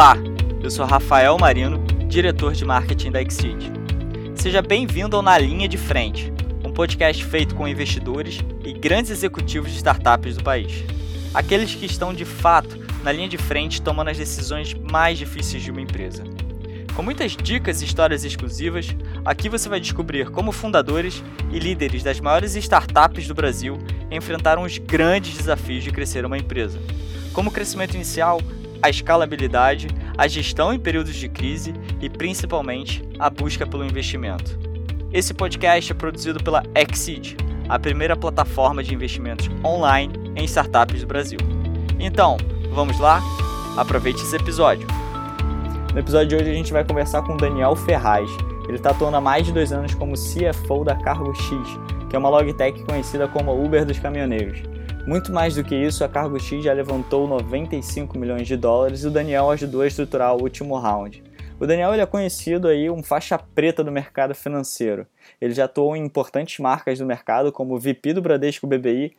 Olá, eu sou Rafael Marino, diretor de marketing da Exceed. Seja bem-vindo ao Na Linha de Frente, um podcast feito com investidores e grandes executivos de startups do país. Aqueles que estão de fato na linha de frente tomando as decisões mais difíceis de uma empresa. Com muitas dicas e histórias exclusivas, aqui você vai descobrir como fundadores e líderes das maiores startups do Brasil enfrentaram os grandes desafios de crescer uma empresa, como o crescimento inicial, a escalabilidade, a gestão em períodos de crise e principalmente a busca pelo investimento. Esse podcast é produzido pela Exceed, a primeira plataforma de investimentos online em startups do Brasil. Então, vamos lá? Aproveite esse episódio. No episódio de hoje a gente vai conversar com Daniel Ferraz. Ele está atuando há mais de dois anos como CFO da Cargo X, que é uma logtech conhecida como Uber dos caminhoneiros. Muito mais do que isso, a Cargo X já levantou 95 milhões de dólares e o Daniel ajudou a estruturar o último round. O Daniel ele é conhecido aí um faixa preta do mercado financeiro. Ele já atuou em importantes marcas do mercado como VP do Bradesco BBI,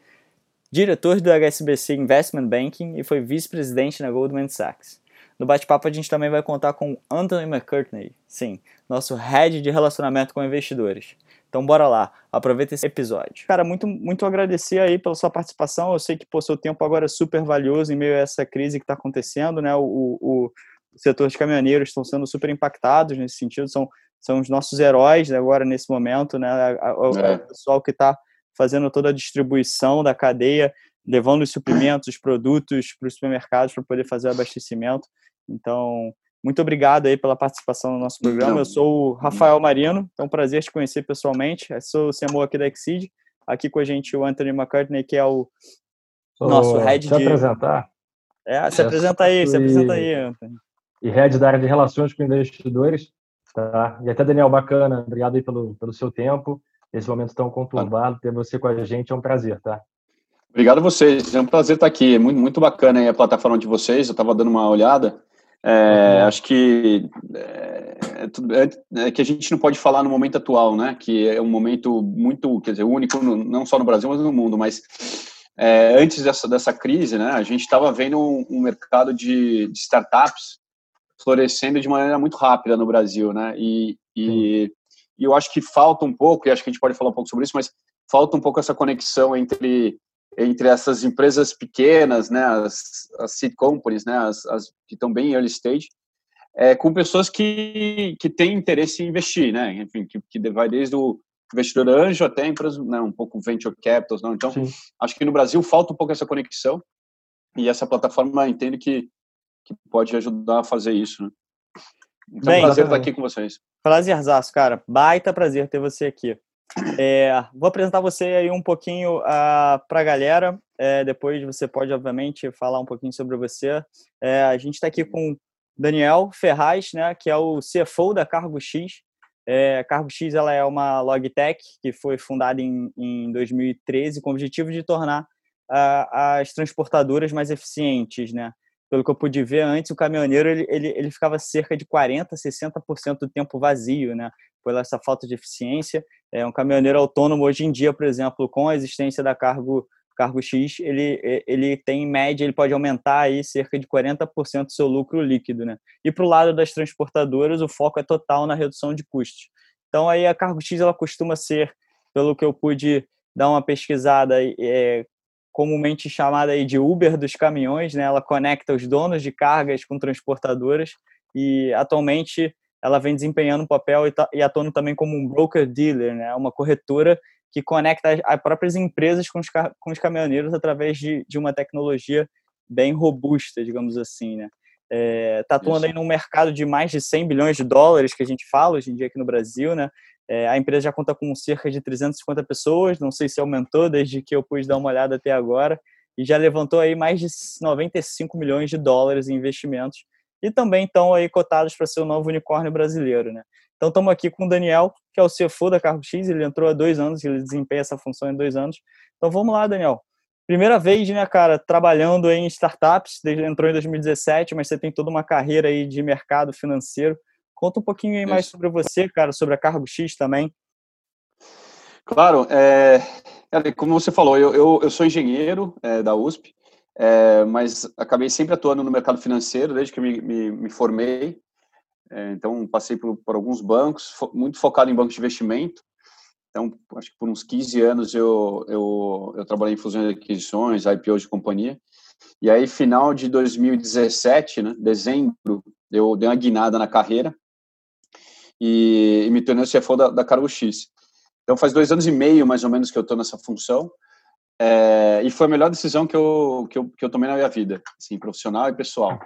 diretor do HSBC Investment Banking e foi vice-presidente na Goldman Sachs. No bate-papo a gente também vai contar com Anthony McCurtney, sim, nosso head de relacionamento com investidores. Então bora lá, aproveita esse episódio. Cara, muito, muito agradecer aí pela sua participação. Eu sei que o seu tempo agora é super valioso em meio a essa crise que está acontecendo, né? O, o, o setor de caminhoneiros estão sendo super impactados nesse sentido, são, são os nossos heróis agora nesse momento, né? O é. pessoal que está fazendo toda a distribuição da cadeia, levando os suprimentos, os produtos para os supermercados para poder fazer o abastecimento. Então, muito obrigado aí pela participação no nosso programa. Eu sou o Rafael Marino, é um prazer te conhecer pessoalmente. Eu sou o CMO aqui da Exceed. Aqui com a gente o Anthony McCartney, que é o nosso head se de... apresentar? É, se apresenta aí, se apresenta aí, Anthony. E head da área de relações com investidores. Tá? E até, Daniel, bacana. Obrigado aí pelo, pelo seu tempo. Esse momento tão conturbado, ter você com a gente é um prazer, tá? Obrigado a vocês, é um prazer estar aqui. Muito, muito bacana a plataforma de vocês. Eu estava dando uma olhada. É, uhum. Acho que é, é, é, que a gente não pode falar no momento atual, né? Que é um momento muito, quer dizer, único, no, não só no Brasil, mas no mundo. Mas é, antes dessa, dessa crise, né? A gente estava vendo um, um mercado de, de, startups florescendo de maneira muito rápida no Brasil, né? E, e, e, eu acho que falta um pouco, e acho que a gente pode falar um pouco sobre isso, mas falta um pouco essa conexão entre entre essas empresas pequenas, né, as, as seed companies, né, as, as que estão bem early stage, é, com pessoas que, que têm interesse em investir, né, enfim, que, que vai desde o investidor anjo até empresas, né, um pouco venture capital, não, então, Sim. acho que no Brasil falta um pouco essa conexão e essa plataforma entendo que, que pode ajudar a fazer isso, né. Então, Bem, prazer estar aqui com vocês. Prazerzaço, cara. Baita prazer ter você aqui. É, vou apresentar você aí um pouquinho uh, ah, para a galera. É, depois você pode, obviamente, falar um pouquinho sobre você. É, a gente está aqui com Daniel Ferraz, né, que é o CFO da Cargo X. É, Cargo X ela é uma logtech que foi fundada em, em 2013 com o objetivo de tornar uh, as transportadoras mais eficientes, né? Pelo que eu pude ver antes, o caminhoneiro ele, ele, ele ficava cerca de 40, 60% do tempo vazio, né? Por essa falta de eficiência é, um caminhoneiro autônomo hoje em dia, por exemplo, com a existência da cargo cargo X, ele, ele tem em média, ele pode aumentar aí cerca de 40% do seu lucro líquido, né? E para o lado das transportadoras, o foco é total na redução de custos. Então aí a cargo X ela costuma ser, pelo que eu pude dar uma pesquisada, é, comumente chamada aí de Uber dos caminhões, né? Ela conecta os donos de cargas com transportadoras e atualmente ela vem desempenhando um papel e, tá, e atuando também como um broker dealer, né? Uma corretora que conecta as, próprias empresas com os, com os caminhoneiros através de, de uma tecnologia bem robusta, digamos assim, né? É, tá atuando Isso. aí num mercado de mais de 100 bilhões de dólares que a gente fala hoje em dia aqui no Brasil, né? É, a empresa já conta com cerca de 350 pessoas, não sei se aumentou desde que eu pude dar uma olhada até agora, e já levantou aí mais de 95 milhões de dólares em investimentos e também estão aí cotados para ser o novo unicórnio brasileiro, né? Então estamos aqui com o Daniel, que é o CFO da Cargo X, ele entrou há dois anos, ele desempenha essa função em dois anos. Então vamos lá, Daniel. Primeira vez, né, cara, trabalhando em startups, desde entrou em 2017, mas você tem toda uma carreira aí de mercado financeiro. Conta um pouquinho aí mais sobre você, cara, sobre a Cargo X também. Claro, é, como você falou, eu, eu, eu sou engenheiro é, da USP, é, mas acabei sempre atuando no mercado financeiro desde que me, me, me formei. É, então, passei por, por alguns bancos, fo muito focado em bancos de investimento. Então, acho que por uns 15 anos eu, eu, eu trabalhei em fusões e aquisições, IPOs de companhia. E aí, final de 2017, né, dezembro, eu dei uma guinada na carreira e, e me tornei o CFO da, da Cargo X. Então, faz dois anos e meio, mais ou menos, que eu estou nessa função. É, e foi a melhor decisão que eu, que eu, que eu tomei na minha vida, assim, profissional e pessoal.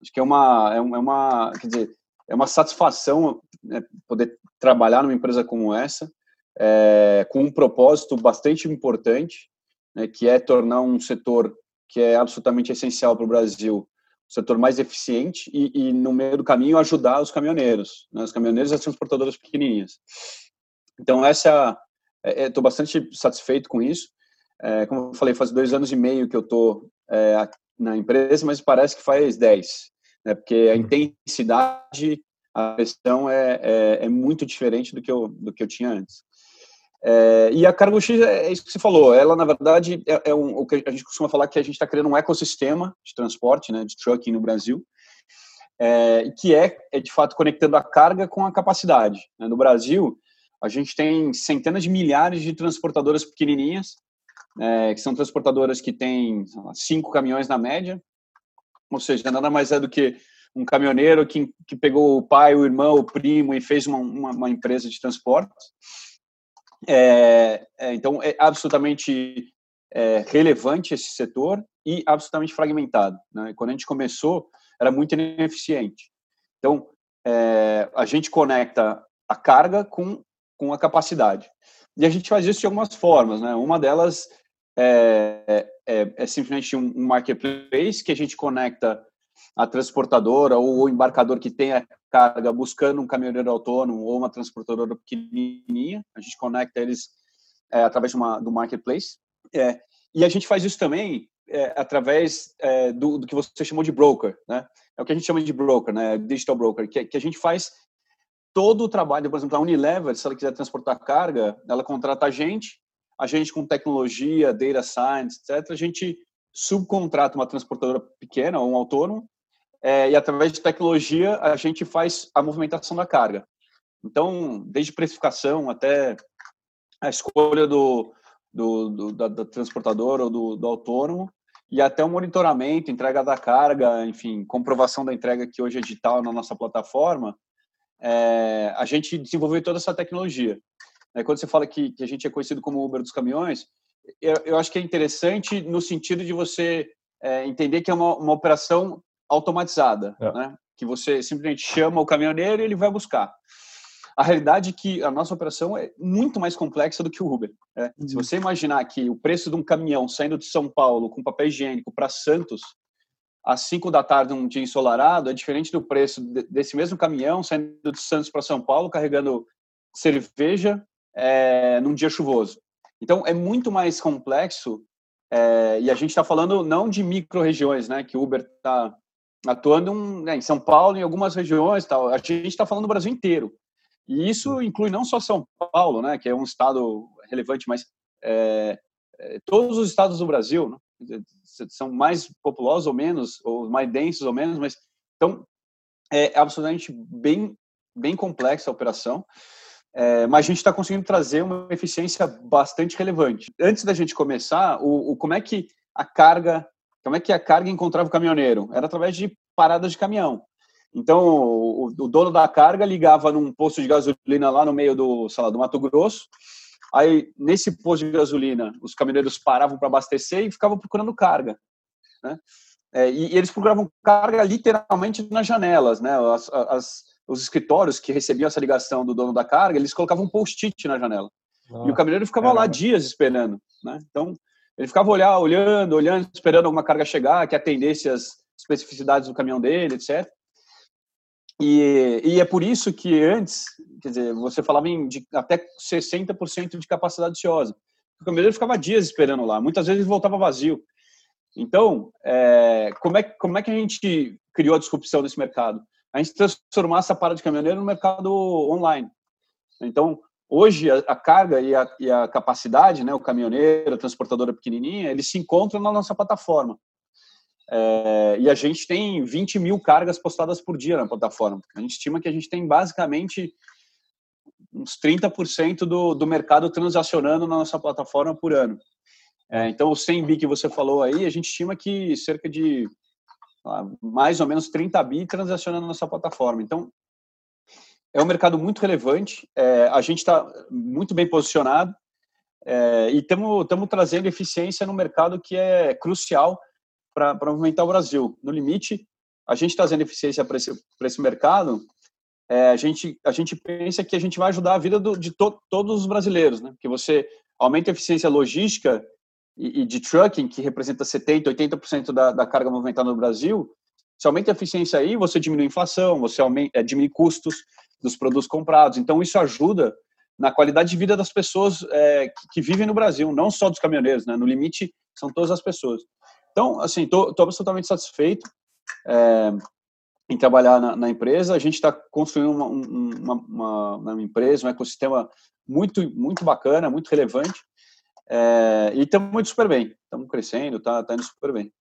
Acho que é uma, é uma, quer dizer, é uma satisfação né, poder trabalhar numa empresa como essa, é, com um propósito bastante importante, né, que é tornar um setor que é absolutamente essencial para o Brasil, um setor mais eficiente e, e, no meio do caminho, ajudar os caminhoneiros, né, os caminhoneiros e as transportadoras pequenininhas. Então, essa, estou é, bastante satisfeito com isso. É, como eu falei, faz dois anos e meio que eu estou é, na empresa, mas parece que faz dez, né, porque a uhum. intensidade, a pressão é, é, é muito diferente do que eu, do que eu tinha antes. É, e a Cargo X é, é isso que você falou. Ela, na verdade, é, é um, o que a gente costuma falar que a gente está criando um ecossistema de transporte, né, de trucking no Brasil, que é, é, de fato, conectando a carga com a capacidade. Né? No Brasil, a gente tem centenas de milhares de transportadoras pequenininhas, é, que são transportadoras que têm cinco caminhões na média, ou seja, nada mais é do que um caminhoneiro que, que pegou o pai, o irmão, o primo e fez uma, uma, uma empresa de transporte. É, é, então, é absolutamente é, relevante esse setor e absolutamente fragmentado. Né? Quando a gente começou, era muito ineficiente. Então, é, a gente conecta a carga com, com a capacidade. E a gente faz isso de algumas formas. Né? Uma delas é, é, é simplesmente um, um marketplace que a gente conecta a transportadora ou o embarcador que tem a carga buscando um caminhoneiro autônomo ou uma transportadora pequenininha. A gente conecta eles é, através de uma, do marketplace. É, e a gente faz isso também é, através é, do, do, que você chamou de broker, né? É o que a gente chama de broker, né? Digital broker, que, que a gente faz todo o trabalho. Por exemplo, a Unilever, se ela quiser transportar carga, ela contrata a gente, a gente com tecnologia, data science, etc. A gente subcontrata uma transportadora pequena ou um autônomo é, e através de tecnologia a gente faz a movimentação da carga. Então, desde precificação até a escolha do, do, do da, da, transportadora ou do, do autônomo e até o monitoramento, entrega da carga, enfim, comprovação da entrega que hoje é digital na nossa plataforma, é, a gente desenvolveu toda essa tecnologia. É, quando você fala que, que, a gente é conhecido como Uber dos caminhões, eu, eu acho que é interessante no sentido de você é, entender que é uma, uma operação automatizada, é. né? que você simplesmente chama o caminhoneiro e ele vai buscar. A realidade é que a nossa operação é muito mais complexa do que o Uber. Né? Uhum. Se você imaginar que o preço de um caminhão saindo de São Paulo com papel higiênico para Santos às 5 da tarde um dia ensolarado é diferente do preço desse mesmo caminhão saindo de Santos para São Paulo carregando cerveja é, num dia chuvoso. Então é muito mais complexo é, e a gente está falando não de micro-regiões, né, que o Uber está atuando um, né, em São Paulo, em algumas regiões, tal. A gente está falando do Brasil inteiro. E isso inclui não só São Paulo, né, que é um estado relevante, mas é, todos os estados do Brasil, né, são mais populosos ou menos, ou mais densos ou menos, mas então é absolutamente bem bem complexa a operação. É, mas a gente está conseguindo trazer uma eficiência bastante relevante. Antes da gente começar, o, o como é que a carga como é que a carga encontrava o caminhoneiro? Era através de paradas de caminhão. Então, o, o, dono da carga ligava num posto de gasolina lá no meio do, sei lá, do Mato Grosso. Aí, nesse posto de gasolina, os caminhoneiros paravam para abastecer e ficavam procurando carga. Né? É, e, e, eles procuravam carga literalmente nas janelas. Né? As, as, os escritórios que recebiam essa ligação do dono da carga, eles colocavam um post-it na janela. e o caminhoneiro ficava lá dias esperando. Né? Então, ele ficava olhar, olhando, olhando, esperando alguma carga chegar, que atendesse as especificidades do caminhão dele, etc. E, e é por isso que antes, quer dizer, você falava em de, até 60% de capacidade ociosa. O caminhoneiro ficava dias esperando lá, muitas vezes ele voltava vazio. Então, é, como, é, como é que a gente criou a disrupção nesse mercado? A gente transformar essa parada de caminhoneiro no mercado online. Então, Hoje, a, a carga e a, e a, capacidade, né, o caminhoneiro, a transportadora pequenininha, eles se encontram na nossa plataforma. É, e a gente tem 20 mil cargas postadas por dia na plataforma. A gente estima que a gente tem basicamente uns 30% do, do mercado transacionando na nossa plataforma por ano. É, então, o 100 bi que você falou aí, a gente estima que cerca de mais ou menos 30 bi transacionando na nossa plataforma. Então, é um mercado muito relevante, é, a gente está muito bem posicionado é, e estamos trazendo eficiência no mercado que é crucial para movimentar o Brasil. No limite, a gente trazendo eficiência para esse, esse mercado, é, a, gente, a gente pensa que a gente vai ajudar a vida do, de to, todos os brasileiros, né? que você aumenta a eficiência logística e, e de trucking, que representa 70%, 80% da, da carga movimentada no Brasil, se aumenta a eficiência aí, você diminui a inflação, você aumenta, é, diminui custos dos produtos comprados. Então, isso ajuda na qualidade de vida das pessoas é, que, que, vivem no Brasil, não só dos caminhoneiros, né? No limite, são todas as pessoas. Então, assim, estou absolutamente satisfeito é, em trabalhar na, na, empresa. A gente está construindo uma, uma, uma, uma, empresa, um ecossistema muito, muito bacana, muito relevante. É, e estamos muito super bem. Estamos crescendo, está tá indo super bem.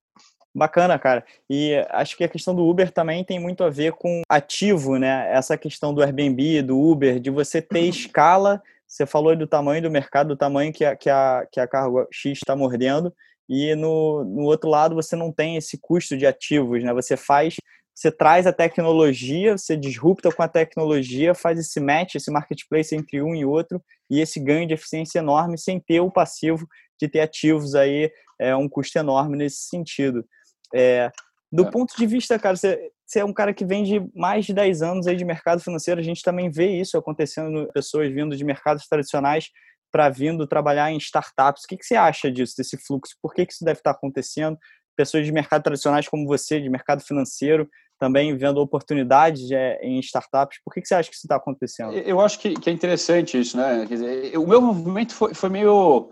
Bacana, cara. E acho que a questão do Uber também tem muito a ver com ativo, né? Essa questão do Airbnb, do Uber, de você ter uhum. escala. Você falou do tamanho do mercado, do tamanho que a, que a, que a carga X está mordendo. E no, no outro lado você não tem esse custo de ativos, né? Você faz, você traz a tecnologia, você disrupta com a tecnologia, faz esse match, esse marketplace entre um e outro, e esse ganho de eficiência enorme sem ter o passivo de ter ativos aí, é um custo enorme nesse sentido. É, do é. ponto de vista, cara, você, você, é um cara que vem de mais de 10 anos aí de mercado financeiro, a gente também vê isso acontecendo, pessoas vindo de mercados tradicionais para vindo trabalhar em startups. O que, que você acha disso, desse fluxo? Por que, que isso deve estar acontecendo? Pessoas de mercado tradicionais como você, de mercado financeiro, também vendo oportunidades é, em startups. Por que, que você acha que isso está acontecendo? Eu acho que, que, é interessante isso, né? Quer dizer, o meu movimento foi, foi meio...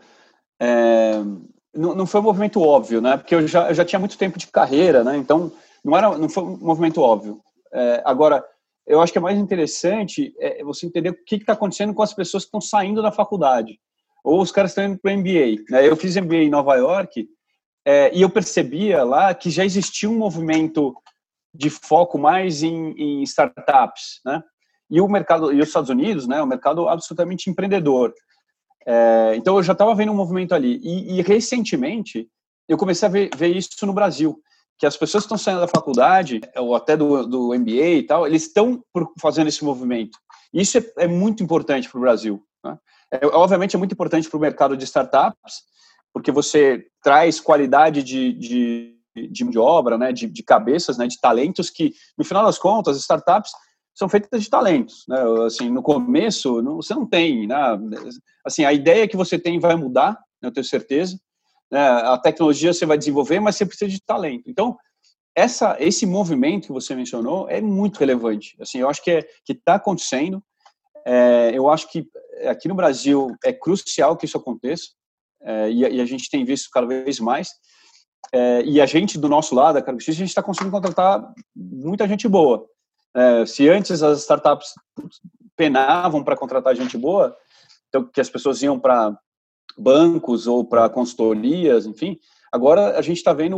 É não, não foi um movimento óbvio, né? Porque eu já, eu já tinha muito tempo de carreira, né? Então, não, era, não foi um movimento óbvio. É, agora, eu acho que é mais interessante é você entender o que está acontecendo com as pessoas que estão saindo da faculdade. Ou os caras estão indo para o MBA. Né? Eu fiz MBA em Nova York é, e eu percebia lá que já existia um movimento de foco mais em, em startups, né? E o mercado, e os Estados Unidos, né? O mercado absolutamente empreendedor. É, então eu já estava vendo um movimento ali. E, e, recentemente eu comecei a ver, ver, isso no Brasil, que as pessoas que estão saindo da faculdade, ou até do, do MBA e tal, eles estão fazendo esse movimento. Isso é, é muito importante para o Brasil. Né? É, obviamente é muito importante para o mercado de startups, porque você traz qualidade de, de, de, de obra, né, de, de cabeças, né, de talentos que, no final das contas, startups são feitas de talentos, né? Assim, no começo não, você não tem, né? Assim, a ideia que você tem vai mudar, eu tenho certeza. Né? A tecnologia você vai desenvolver, mas você precisa de talento. Então, essa, esse movimento que você mencionou é muito relevante. Assim, eu acho que é que está acontecendo. É, eu acho que aqui no Brasil é crucial que isso aconteça é, e, e, a gente tem visto cada vez mais. É, e a gente do nosso lado, a Cargo a gente está conseguindo contratar muita gente boa. É, se antes as startups penavam para contratar gente boa, então que as pessoas iam para bancos ou para consultorias, enfim, agora a gente está vendo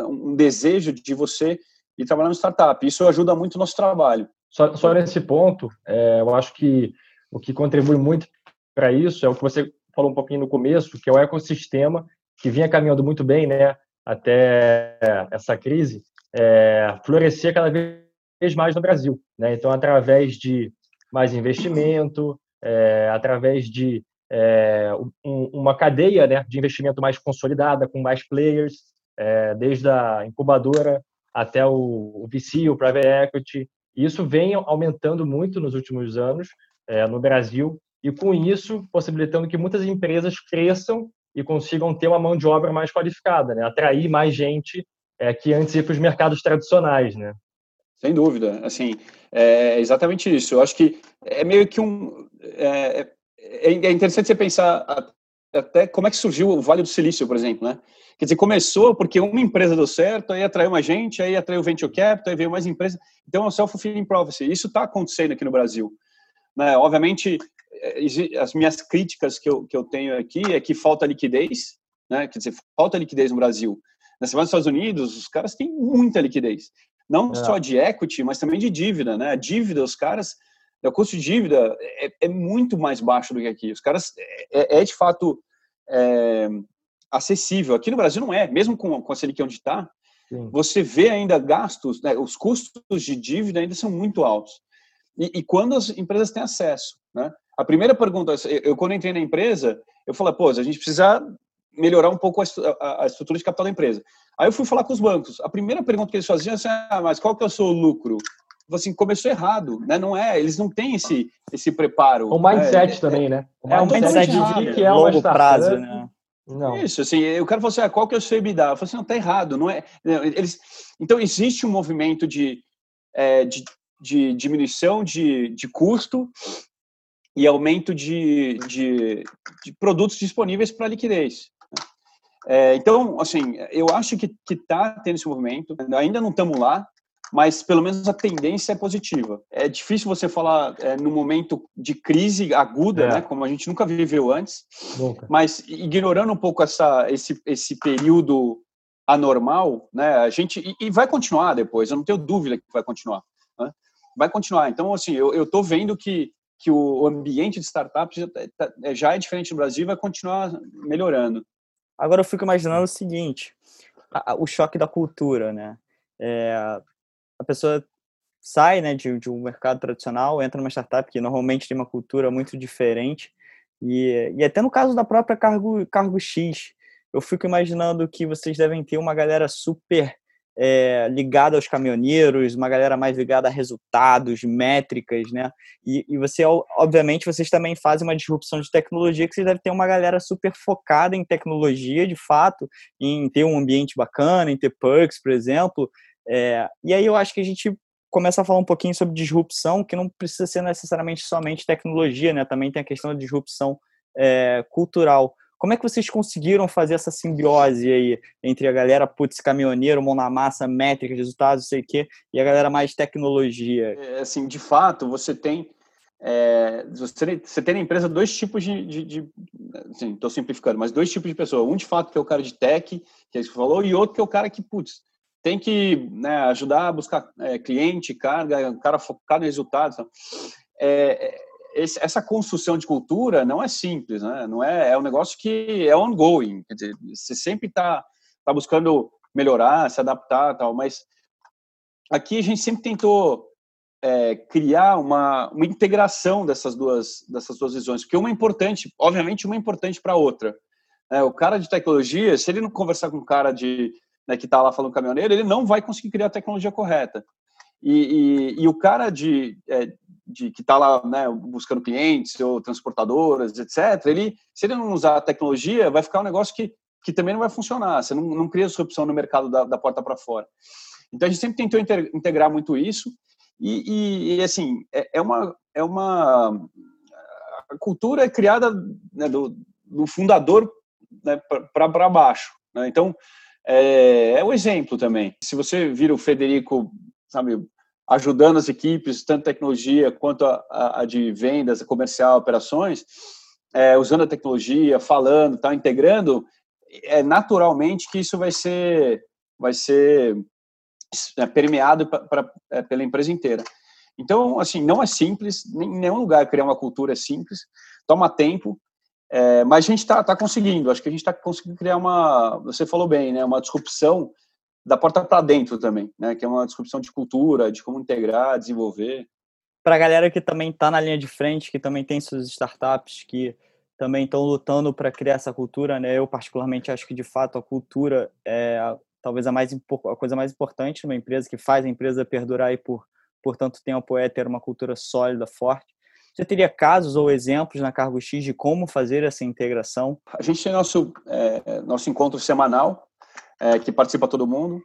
um desejo de você ir trabalhar no startup. Isso ajuda muito o nosso trabalho. Só, só nesse ponto, é, eu acho que o que contribui muito para isso é o que você falou um pouquinho no começo, que é o ecossistema que vinha caminhando muito bem, né, até essa crise, é, florescer cada vez mais no Brasil. Né? Então, através de mais investimento, é, através de é, um, uma cadeia né, de investimento mais consolidada, com mais players, é, desde a incubadora até o, o VC, o Private Equity. Isso vem aumentando muito nos últimos anos é, no Brasil e, com isso, possibilitando que muitas empresas cresçam e consigam ter uma mão de obra mais qualificada, né? atrair mais gente é, que antes ia para os mercados tradicionais. Né? Sem dúvida, assim, é exatamente isso. Eu acho que é meio que um... É, é, é interessante você pensar até como é que surgiu o Vale do Silício, por exemplo, né? Quer dizer, começou porque uma empresa deu certo, aí atraiu mais gente, aí atraiu venture capital, aí veio mais empresa. Então, é um self-fulfilling prophecy. Isso está acontecendo aqui no Brasil. Né? Obviamente, é, as minhas críticas que eu, que eu tenho aqui é que falta liquidez, né? Quer dizer, falta liquidez no Brasil. Na semana dos Estados Unidos, os caras têm muita liquidez. Não é. só de equity, mas também de dívida, né? A dívida, os caras, o custo de dívida é, é muito mais baixo do que aqui. Os caras, é, é de fato é, acessível. Aqui no Brasil não é, mesmo com, com a Selic onde está, você vê ainda gastos, né, os custos de dívida ainda são muito altos. E, e, quando as empresas têm acesso, né? A primeira pergunta, eu, quando entrei na empresa, eu falei, pô, a gente precisa melhorar um pouco a, a, a, estrutura de capital da empresa. Aí eu fui falar com os bancos. A primeira pergunta que eles faziam é assim, ah, mas qual que é o seu lucro? assim, começou errado, né? Não é, eles não têm esse esse preparo. O mindset né? também, né? O é, mindset de que é longo prazo, né? Não. Isso, assim, eu quero falar assim, ah, qual que é o seu EBITDA? Eu falei assim, não, tá errado, não é... Eles, então, existe um movimento de, é, de, de, diminuição de, de custo e aumento de, de, de produtos disponíveis para liquidez. É, então, assim, eu acho que está tendo esse movimento, ainda não estamos lá, mas pelo menos a tendência é positiva. É difícil você falar é, no momento de crise aguda, é. né, como a gente nunca viveu antes, nunca. mas ignorando um pouco essa, esse, esse período anormal, né, a gente e, e, vai continuar depois. Eu não tenho dúvida que vai continuar. Né? Vai continuar. Então, assim, eu estou vendo que que o ambiente de startups já, tá, é, já é diferente no Brasil e vai continuar melhorando. Agora eu fico imaginando o seguinte, o choque da cultura, né? É, a pessoa sai né, de, de, um mercado tradicional, entra numa startup que normalmente tem uma cultura muito diferente. E, e até no caso da própria Cargo, Cargo X, eu fico imaginando que vocês devem ter uma galera super é, ligada aos caminhoneiros, uma galera mais ligada a resultados, métricas, né? E, e, você, obviamente, vocês também fazem uma disrupção de tecnologia que vocês devem ter uma galera super focada em tecnologia, de fato, em ter um ambiente bacana, em ter perks, por exemplo, é, e aí eu acho que a gente começa a falar um pouquinho sobre disrupção, que não precisa ser necessariamente somente tecnologia, né? Também tem a questão da disrupção é, cultural. Como é que vocês conseguiram fazer essa simbiose aí entre a galera, putz, caminhoneiro, mão na massa, métrica, resultados, sei o quê, e a galera mais tecnologia? É, assim, de fato, você tem é, você, você tem na empresa dois tipos de, de, de assim, estou simplificando, mas dois tipos de pessoa. Um, de fato, que é o cara de tech, que é isso que falou, e outro que é o cara que, putz, tem que né, ajudar a buscar é, cliente, carga, o cara focado em resultados. É, é, esse, essa construção de cultura não é simples, né? Não é, é um negócio que é ongoing. Quer dizer, você sempre está tá buscando melhorar, se adaptar, tal. Mas aqui a gente sempre tentou é, criar uma, uma integração dessas duas dessas duas visões, porque uma é importante, obviamente, uma é importante para a outra. É, o cara de tecnologia, se ele não conversar com o cara de né, que está lá falando caminhoneiro, ele não vai conseguir criar a tecnologia correta. E, e, e o cara de, é, de que está lá né, buscando clientes ou transportadoras, etc., ele, se ele não usar a tecnologia, vai ficar um negócio que, que também não vai funcionar. Você não, não cria disrupção no mercado da, da porta para fora. Então a gente sempre tentou integrar muito isso. E, e, e assim, é, é, uma, é uma. A cultura é criada né, do, do fundador né, para baixo. Né? Então, é, é o exemplo também. Se você vira o Federico, sabe, ajudando as equipes, tanto tecnologia quanto a, a, a de vendas, comercial, operações, é, usando a tecnologia, falando, tá, integrando, é naturalmente que isso vai ser, vai ser é, permeado pra, pra, é, pela empresa inteira. Então, assim, não é simples, em nenhum lugar criar uma cultura é simples, toma tempo, é, mas a gente está tá conseguindo, acho que a gente está conseguindo criar uma, você falou bem, né, uma disrupção da porta para dentro também, né, que é uma disrupção de cultura, de como integrar, desenvolver. Para a galera que também está na linha de frente, que também tem suas startups, que também estão lutando para criar essa cultura, né, eu particularmente acho que de fato a cultura é talvez a, mais, a coisa mais importante numa empresa, que faz a empresa perdurar e por, por tanto tempo é ter uma cultura sólida, forte. Você teria casos ou exemplos na Cargo X de como fazer essa integração? A gente tem nosso, é, nosso encontro semanal, é, que participa todo mundo.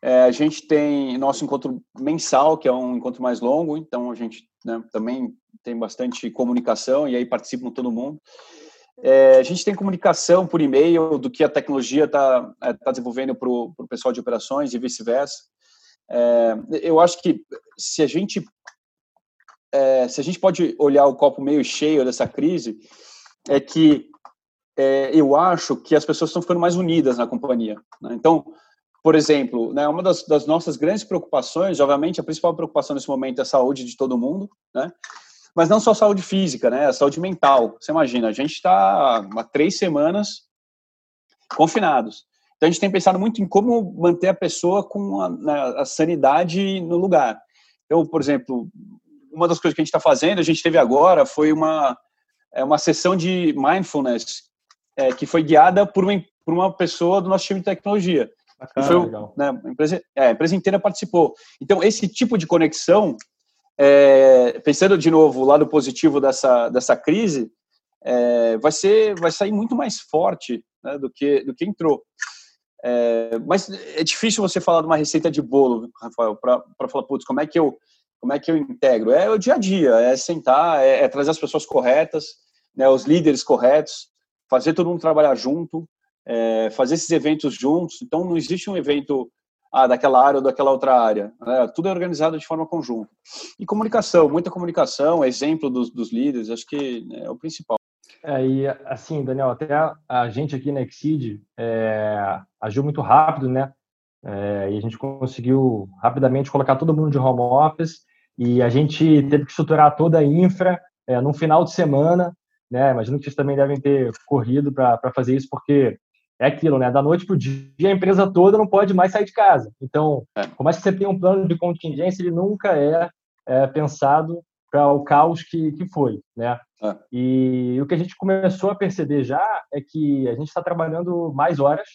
É, a gente tem nosso encontro mensal, que é um encontro mais longo, então a gente né, também tem bastante comunicação e aí participa todo mundo. É, a gente tem comunicação por e-mail do que a tecnologia está é, tá desenvolvendo para o pessoal de operações e vice-versa. É, eu acho que se a gente é, se a gente pode olhar o copo meio cheio dessa crise, é que é, eu acho que as pessoas estão ficando mais unidas na companhia. Né? Então, por exemplo, né, uma das, das, nossas grandes preocupações, obviamente, a principal preocupação nesse momento é a saúde de todo mundo, né? Mas não só a saúde física, né? A saúde mental. Você imagina, a gente está há três semanas confinados. Então a gente tem pensado muito em como manter a pessoa com a, né, a sanidade no lugar. Então, por exemplo, uma das coisas que a gente está fazendo, a gente teve agora, foi uma, é uma sessão de mindfulness é, que foi guiada por uma, por uma pessoa do nosso time de tecnologia. Bacana, foi, legal. Né, a, empresa, é, a empresa inteira participou. Então, esse tipo de conexão, é, pensando de novo o lado positivo dessa, dessa crise, é, vai, ser, vai sair muito mais forte né, do, que, do que entrou. É, mas é difícil você falar de uma receita de bolo, Rafael, para falar, putz, como é que eu como é que eu integro? É o dia a dia, é sentar, é, é trazer as pessoas corretas, né, os líderes corretos, fazer todo mundo trabalhar junto, é, fazer esses eventos juntos. Então, não existe um evento ah, daquela área ou daquela outra área. Né? Tudo é organizado de forma conjunta. E comunicação, muita comunicação, exemplo dos, dos líderes, acho que né, é o principal. É, e assim, Daniel, até a, a gente aqui na Exceed é, agiu muito rápido, né? É, e a gente conseguiu rapidamente colocar todo mundo de home office e a gente teve que estruturar toda a infra é, num final de semana, né? Imagino que vocês também devem ter corrido para fazer isso, porque é aquilo, né? Da noite para o dia, a empresa toda não pode mais sair de casa. Então, é. por mais que você tenha um plano de contingência, ele nunca é, é pensado para o caos que, que foi, né? É. E o que a gente começou a perceber já é que a gente está trabalhando mais horas,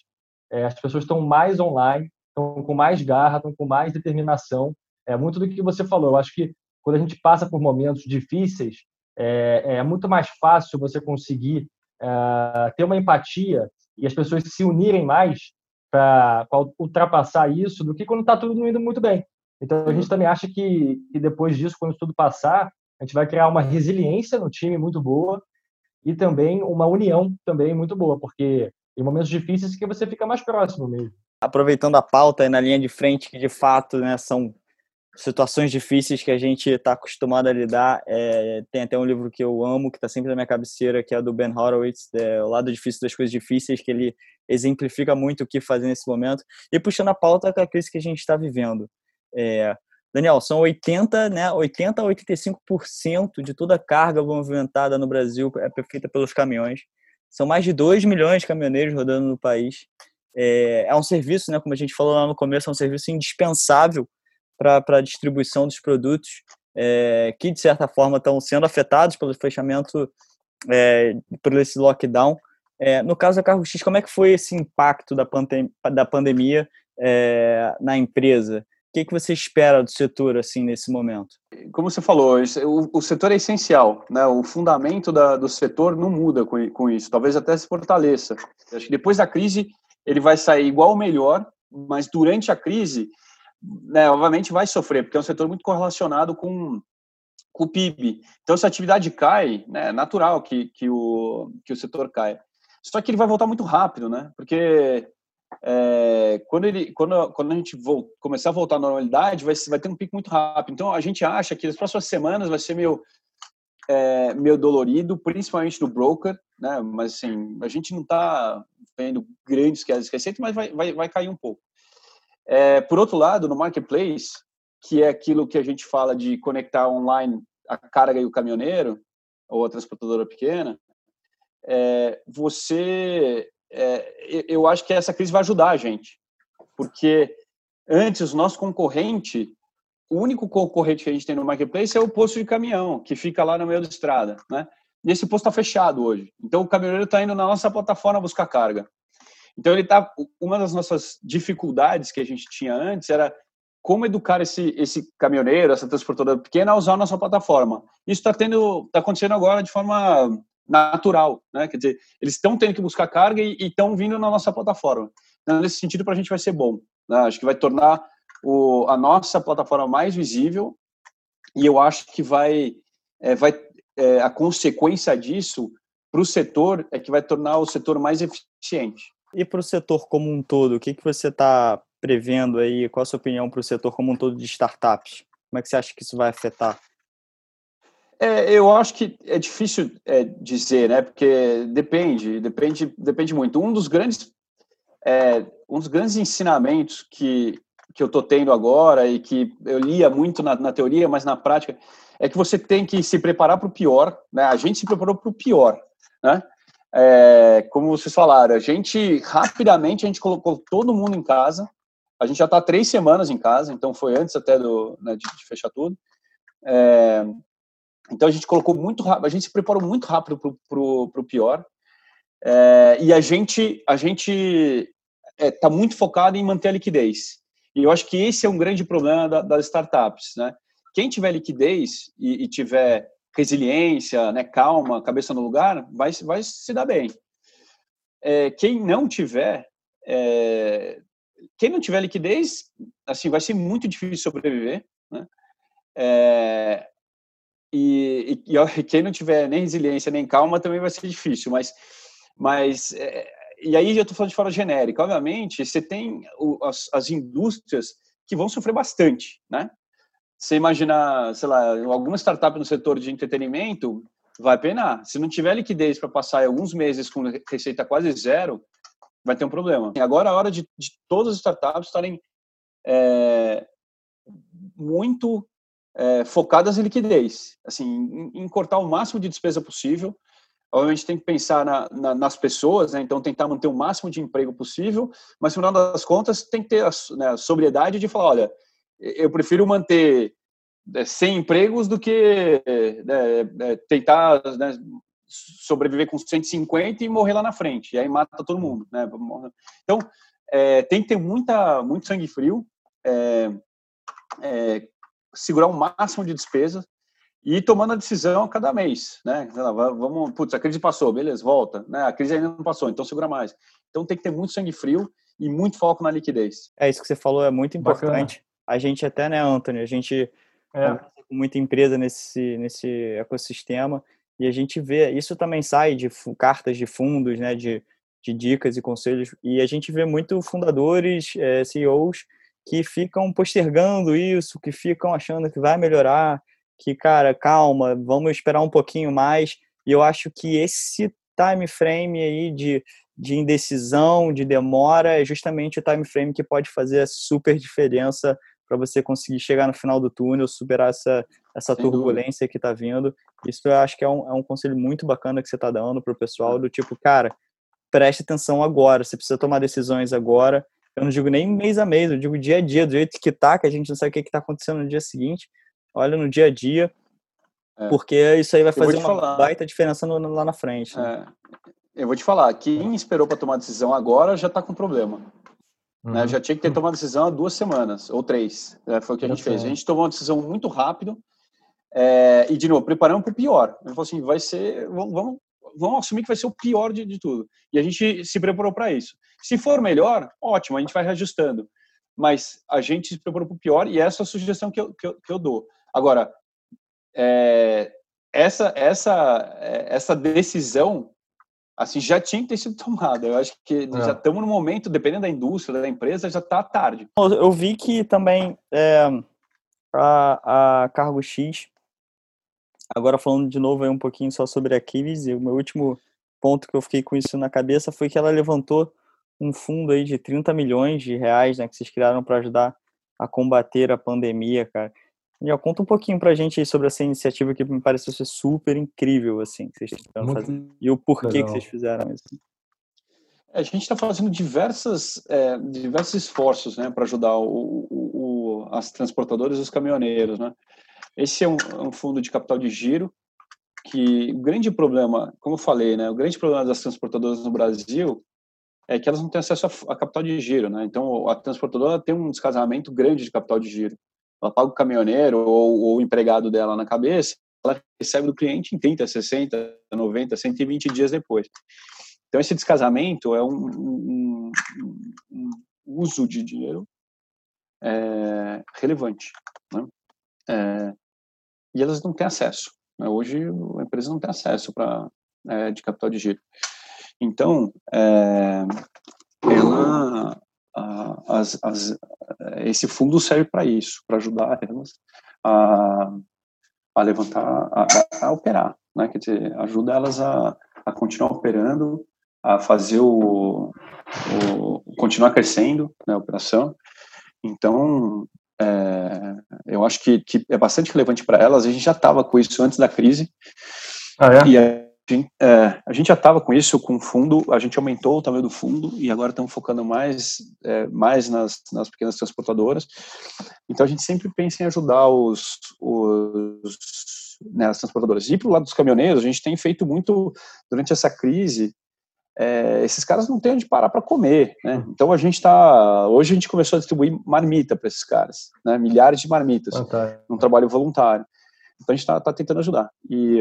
é, as pessoas estão mais online, estão com mais garra, estão com mais determinação, é muito do que você falou. Eu acho que quando a gente passa por momentos difíceis, é, é muito mais fácil você conseguir é, ter uma empatia e as pessoas se unirem mais para ultrapassar isso do que quando está tudo indo muito bem. Então a gente também acha que, que depois disso, quando tudo passar, a gente vai criar uma resiliência no time muito boa e também uma união também muito boa, porque em momentos difíceis que você fica mais próximo mesmo. Aproveitando a pauta na linha de frente, que de fato né, são situações difíceis que a gente está acostumado a lidar. É, tem até um livro que eu amo, que está sempre na minha cabeceira, que é do Ben Horowitz, é, O Lado Difícil das Coisas Difíceis, que ele exemplifica muito o que fazer nesse momento. E puxando a pauta com a crise que a gente está vivendo. É, Daniel, são 80, né, 80 a 85% de toda a carga movimentada no Brasil é feita pelos caminhões. São mais de 2 milhões de caminhoneiros rodando no país. É, é um serviço, né, como a gente falou lá no começo, é um serviço indispensável para a distribuição dos produtos é, que, de certa forma, estão sendo afetados pelo fechamento, é, por esse lockdown. É, no caso da Carro X, como é que foi esse impacto da, pandem da pandemia na empresa? O que, que você espera do setor assim nesse momento? Como você falou, o, o setor é essencial, né? O fundamento da, do setor não muda com, com isso, talvez até se fortaleça. Acho que depois da crise ele vai sair igual ou melhor, mas durante a crise né, obviamente vai sofrer, porque é um setor muito correlacionado com, com o PIB. Então, se a atividade cai, né, é natural que, que, o, que o setor caia. Só que ele vai voltar muito rápido, né? Porque é, quando, ele, quando, quando a gente volt, começar a voltar à normalidade, vai, vai ter um pico muito rápido. Então, a gente acha que nas próximas semanas vai ser meio, é, meio dolorido, principalmente no broker, né? Mas, assim, a gente não está vendo grandes quedas de receita, mas vai, vai, vai cair um pouco. É, por outro lado, no marketplace, que é aquilo que a gente fala de conectar online a carga e o caminhoneiro, ou a transportadora pequena, é, você, é, eu acho que essa crise vai ajudar a gente, porque antes o nosso concorrente, o único concorrente que a gente tem no marketplace é o posto de caminhão, que fica lá no meio da estrada, né? E esse posto está fechado hoje. Então o caminhoneiro está indo na nossa plataforma buscar carga. Então ele tá uma das nossas dificuldades que a gente tinha antes era como educar esse esse caminhoneiro, essa transportadora pequena a usar a nossa plataforma. Isso está tendo tá acontecendo agora de forma natural, né? Quer dizer, eles estão tendo que buscar carga e estão vindo na nossa plataforma. Então, nesse sentido, para a gente vai ser bom. Né? Acho que vai tornar o, a nossa plataforma mais visível e eu acho que vai, é, vai é, a consequência disso para o setor é que vai tornar o setor mais eficiente. E para o setor como um todo, o que, que você está prevendo aí? Qual a sua opinião para o setor como um todo de startups? Como é que você acha que isso vai afetar? É, eu acho que é difícil é, dizer, né? Porque depende, depende, depende muito. Um dos grandes, é, um dos grandes ensinamentos que que eu estou tendo agora e que eu lia muito na, na, teoria, mas na prática é que você tem que se preparar para o pior. Né? A gente se preparou para o pior, né? É, como vocês falaram, a gente rapidamente a gente colocou todo mundo em casa. A gente já está três semanas em casa, então foi antes até do né, de, de, fechar tudo. É, então a gente colocou muito rápido, a gente se preparou muito rápido para o pior. É, e a gente a gente está é, muito focado em manter a liquidez. E eu acho que esse é um grande problema da, das startups, né? Quem tiver liquidez e, e tiver resiliência, né, calma, cabeça no lugar, vai, vai se dar bem. É, quem não tiver, é, quem não tiver liquidez, assim, vai ser muito difícil sobreviver, né? É, e, e, e, quem não tiver nem resiliência nem calma também vai ser difícil, mas, mas é, e aí eu estou falando de forma genérica. Obviamente, você tem as, as indústrias que vão sofrer bastante, né? Você imaginar, sei lá, alguma startup no setor de entretenimento vai penar. Se não tiver liquidez para passar alguns meses com receita quase zero, vai ter um problema. Agora é a hora de, de todas as startups estarem é, muito é, focadas em liquidez, assim, em, em, cortar o máximo de despesa possível. Obviamente tem que pensar na, na, nas pessoas, né? então tentar manter o máximo de emprego possível, mas no final das contas tem que ter a, né, a sobriedade de falar, olha, eu prefiro manter 100 é, empregos do que né, é, tentar né, sobreviver com 150 e morrer lá na frente. E aí mata todo mundo. Né? Então, é, tem que ter muita, muito sangue frio, é, é, segurar o máximo de despesa e ir tomando a decisão a cada mês. Né? Vamos, putz, a crise passou, beleza, volta. Né? A crise ainda não passou, então segura mais. Então tem que ter muito sangue frio e muito foco na liquidez. É isso que você falou, é muito importante. Bacana a gente até, né, Anthony, a gente é. com muita empresa nesse, nesse ecossistema e a gente vê, isso também sai de cartas de fundos, né, de, de dicas e conselhos, e a gente vê muito fundadores, é, CEOs, que ficam postergando isso, que ficam achando que vai melhorar, que, cara, calma, vamos esperar um pouquinho mais, e eu acho que esse time frame aí de, de indecisão, de demora, é justamente o time frame que pode fazer a super diferença para você conseguir chegar no final do túnel, superar essa, essa turbulência dúvida. que está vindo. Isso eu acho que é um, é um conselho muito bacana que você está dando para o pessoal, do tipo, cara, preste atenção agora, você precisa tomar decisões agora. Eu não digo nem mês a mês, eu digo dia a dia, do jeito que tá, que a gente não sabe o que está acontecendo no dia seguinte. Olha no dia a dia, é. porque isso aí vai fazer uma falar. baita diferença no, lá na frente. Né? É. Eu vou te falar, quem esperou para tomar decisão agora já está com problema. Né? Uhum. Né? Já tinha que ter tomado decisão há duas semanas, ou três. Né? Foi o que a gente fez. A gente tomou uma decisão muito rápido é, e, de novo, preparamos para o pior. Ele falou assim, vai ser... Vamos, vamos, vamos assumir que vai ser o pior de, de tudo. E a gente se preparou para isso. Se for melhor, ótimo, a gente vai reajustando. Mas a gente se preparou para o pior e essa é a sugestão que eu, que eu, que eu dou. Agora, é, essa, essa, é, essa decisão assim, já tinha que ter sido tomada. Eu acho que é. já estamos no momento, dependendo da indústria, da empresa, já está tarde. Eu vi que também é, a, a Cargo X, agora falando de novo aí um pouquinho só sobre a Kivis, e o meu último ponto que eu fiquei com isso na cabeça foi que ela levantou um fundo aí de 30 milhões de reais, né, que vocês criaram para ajudar a combater a pandemia, cara. Já conta um pouquinho pra gente aí sobre essa iniciativa que me pareceu ser super incrível, assim, que vocês estão fazendo. E o porquê legal. que vocês fizeram isso. É, a gente está fazendo diversas, é, diversos esforços né, para ajudar o, o, o, as transportadoras e os caminhoneiros. Né? Esse é um, é um, fundo de capital de giro que o grande problema, como eu falei, né, o grande problema das transportadoras no Brasil é que elas não têm acesso a, a capital de giro. Né? Então, a transportadora tem um descasamento grande de capital de giro ela paga o caminhoneiro ou, ou o empregado dela na cabeça, ela recebe do cliente em 30, 60, 90, 120 dias depois. Então, esse descasamento é um, um, um uso de dinheiro é, relevante. Né? É, e elas não têm acesso. Né? Hoje, a empresa não tem acesso para é, de capital de giro. Então, é, ela, as, as, esse fundo serve para isso, para ajudar elas a, a levantar, a, a, operar, né? Quer dizer, ajuda elas a, a continuar operando, a fazer o, o continuar crescendo, né, a operação. Então, é, eu acho que, que, é bastante relevante para elas. A gente já estava com isso antes da crise. Ah, é? E a, é, a gente já estava com isso, com o fundo, a gente aumentou o tamanho do fundo e agora estamos focando mais, é, mais nas, nas pequenas transportadoras. Então a gente sempre pensa em ajudar os, os né, as transportadoras. E para o lado dos caminhoneiros, a gente tem feito muito durante essa crise é, esses caras não têm onde parar para comer, né? Uhum. Então a gente está, hoje a gente começou a distribuir marmita para esses caras, né? Milhares de marmitas, ah, tá. um trabalho voluntário. Então a gente está tá tentando ajudar e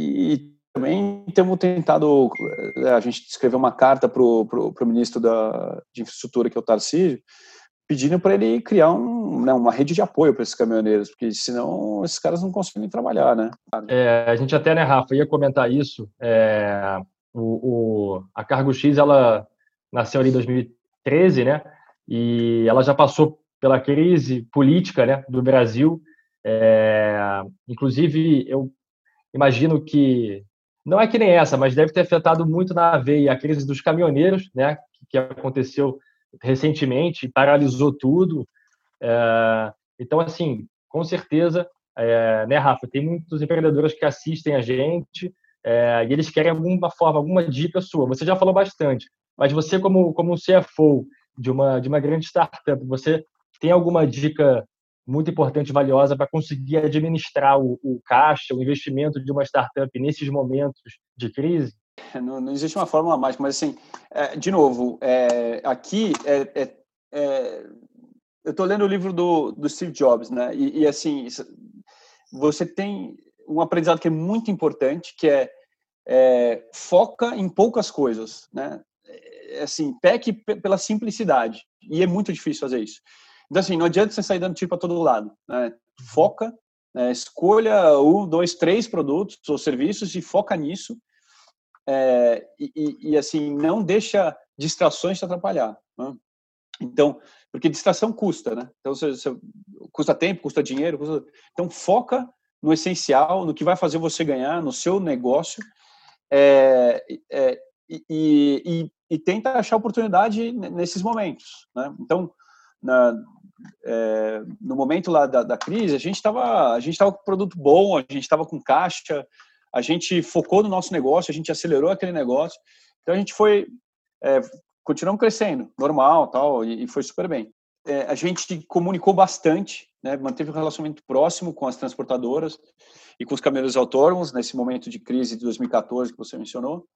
e também temos tentado, é, a gente escreveu uma carta para o ministro da, de infraestrutura que é o Tarcísio, pedindo para ele criar um, né, uma rede de apoio para esses caminhoneiros, porque senão esses caras não conseguem trabalhar, né? É, a gente até, né, Rafa, ia comentar isso. É, o, o, a Cargo X, ela nasceu ali em 2013, né? E ela já passou pela crise política, né, do Brasil. É, inclusive, eu imagino que não é que nem essa, mas deve ter afetado muito na veia a crise dos caminhoneiros, né, que aconteceu recentemente, paralisou tudo. É, então, assim, com certeza, é, né, Rafa, tem muitos empreendedores que assistem a gente é, e eles querem alguma forma, alguma dica sua. Você já falou bastante, mas você como como CFO de uma de uma grande startup, você tem alguma dica muito importante, valiosa para conseguir administrar o, o caixa, o investimento de uma startup nesses momentos de crise? Não, não, existe uma fórmula mágica, mas assim, é, de novo, é, aqui é, é, é eu estou lendo o livro do, do Steve Jobs, né? E, e, assim, você tem um aprendizado que é muito importante, que é, é foca em poucas coisas, né? É, assim, peque pela simplicidade. E é muito difícil fazer isso. Então, assim, não adianta você sair dando tiro para todo lado. Né? Foca, né? escolha um, dois, três produtos ou serviços e foca nisso é, e, e, assim não deixa distrações te atrapalhar. Né? Então, porque distração custa, né? Então, você, você, custa tempo, custa dinheiro, custa... então foca no essencial, no que vai fazer você ganhar, no seu negócio, é, é, e, e, e, tenta achar oportunidade nesses momentos, né? Então, na, é, no momento lá da, da crise, a gente estava a gente estava com produto bom, a gente estava com caixa, a gente focou no nosso negócio, a gente acelerou aquele negócio. Então a gente foi, é, continuamos crescendo, normal, tal, e, e foi super bem. É, a gente comunicou bastante, né, manteve um relacionamento próximo com as transportadoras e com os caminhoneiros autônomos nesse momento de crise de 2014 que você mencionou,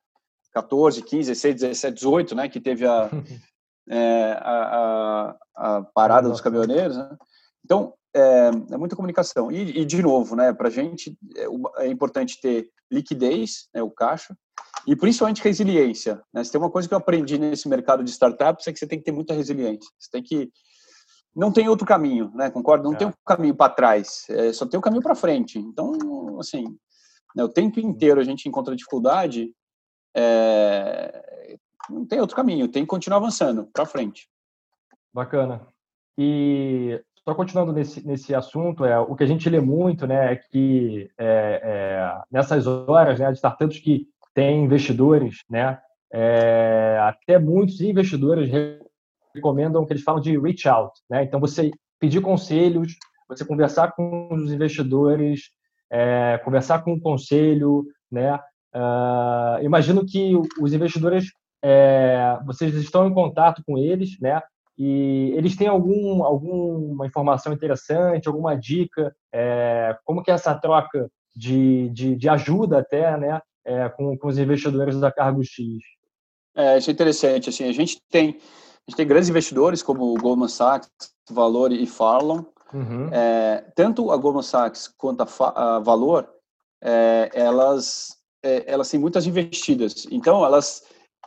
14, 15, 16, 17, 18, né, que teve a, é, a, a, a, parada dos caminhoneiros. Né? Então é, é muita comunicação. E, e de novo, né, para a gente é, é, importante ter liquidez, né, o caixa, e principalmente resiliência. Né? Se tem uma coisa que eu aprendi nesse mercado de startups é que você tem que ter muita resiliência. Você tem que não tem outro caminho, né? Concordo? Não é. tem um caminho para trás, é, só tem o um caminho para frente. Então, assim, né, o tempo inteiro a gente encontra dificuldade, é, não tem outro caminho, tem que continuar avançando para frente. Bacana. E só continuando nesse, nesse assunto, é, o que a gente lê muito né, é que é, é, nessas horas né, de startups que têm investidores, né, é, até muitos investidores recomendam que eles falam de reach out. Né? Então, você pedir conselhos, você conversar com os investidores, é, conversar com o conselho. Né? Uh, imagino que os investidores, é, vocês estão em contato com eles, né? e eles têm algum, alguma informação interessante, alguma dica, é, como que é essa troca de, de, de ajuda até, né, é, com, com os investidores da Cargo X? É, isso é interessante, assim, a gente tem, a gente tem grandes investidores como o Goldman Sachs, Valor e Farlon, uhum. é, tanto a Goldman Sachs quanto a, a Valor, é, elas, é, elas têm muitas investidas, então elas,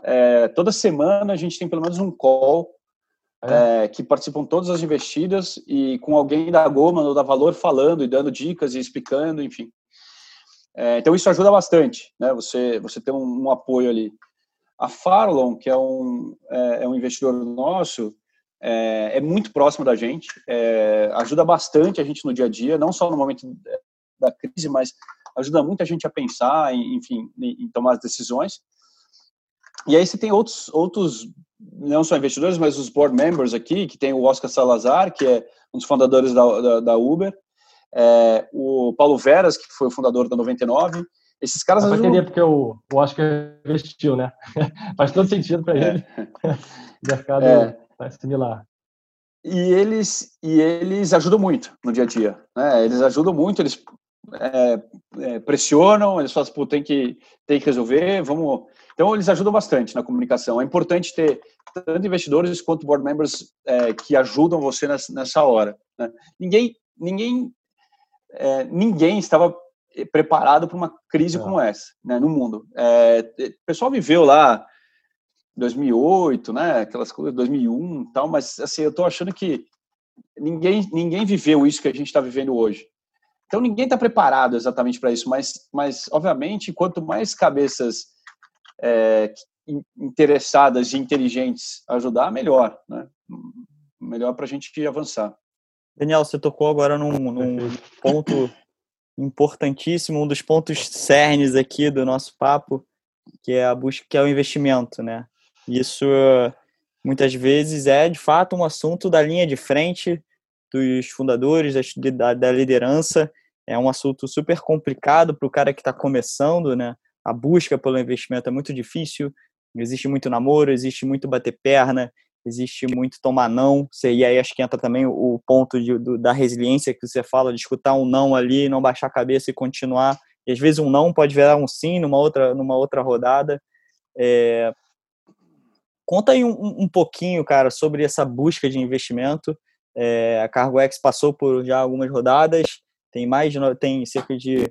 é, toda semana a gente tem pelo menos um call é. É, que participam todas as investidas e com alguém da Goma ou da Valor falando e dando dicas e explicando, enfim. É, então isso ajuda bastante, né? Você você tem um, um apoio ali. A Farlon, que é um é, é, um investidor nosso, é, é muito próximo da gente, ajuda bastante a gente no dia a dia, não só no momento da crise, mas ajuda muito a gente a pensar, enfim, em, em tomar as decisões. E aí você tem outros, outros não só investidores, mas os board members aqui, que tem o Oscar Salazar, que é um dos fundadores da, da, da Uber, é, o Paulo Veras, que foi o fundador da 99. Esses caras... Eu ajudam... porque o, o Oscar investiu, né? Faz todo sentido para é. ele. o mercado é. vai similar. E eles, e eles ajudam muito no dia a dia. Né? Eles ajudam muito, eles é, é, pressionam, eles falam, pô, tem que, tem que resolver, vamos... Então, eles ajudam bastante na comunicação. É importante ter tanto investidores quanto board members é, que ajudam você nessa, nessa hora. Né? Ninguém, ninguém, é, ninguém estava preparado para uma crise como essa né, no mundo. É, o pessoal viveu lá 2008, né, aquelas coisas, 2001 tal, mas assim, eu estou achando que ninguém, ninguém viveu isso que a gente está vivendo hoje. Então ninguém está preparado exatamente para isso, mas, mas obviamente quanto mais cabeças é, interessadas e inteligentes ajudar, melhor, né? Melhor para a gente avançar. Daniel, você tocou agora num, num ponto importantíssimo, um dos pontos cernes aqui do nosso papo, que é a busca, que é o investimento, né? Isso muitas vezes é de fato um assunto da linha de frente dos fundadores, da, da liderança. É um assunto super complicado para o cara que está começando, né? A busca pelo investimento é muito difícil. Existe muito namoro, existe muito bater perna, existe muito tomar não. E aí acho que entra também o ponto de, do, da resiliência que você fala, de escutar um não ali, não baixar a cabeça e continuar. E às vezes um não pode virar um sim numa outra, numa outra rodada. É... Conta aí um, um pouquinho, cara, sobre essa busca de investimento. É, a CargoX passou por já algumas rodadas, tem mais de, tem cerca de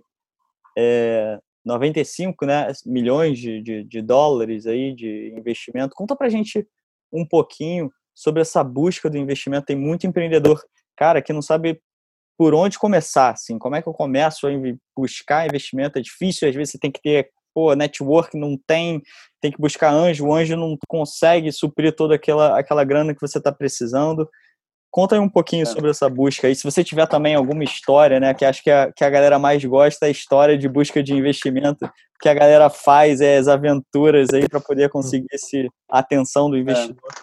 é, 95 né, milhões de, de, de, dólares aí de investimento. Conta pra gente um pouquinho sobre essa busca do investimento. Tem muito empreendedor, cara, que não sabe por onde começar, assim, como é que eu começo a buscar investimento? É difícil, às vezes você tem que ter, pô, network não tem, tem que buscar anjo, o anjo não consegue suprir toda aquela, aquela grana que você está precisando. Conta aí um pouquinho é. sobre essa busca aí. Se você tiver também alguma história, né, que acho que a, que a galera mais gosta é a história de busca de investimento, que a galera faz é as aventuras aí para poder conseguir esse, a atenção do investidor. É.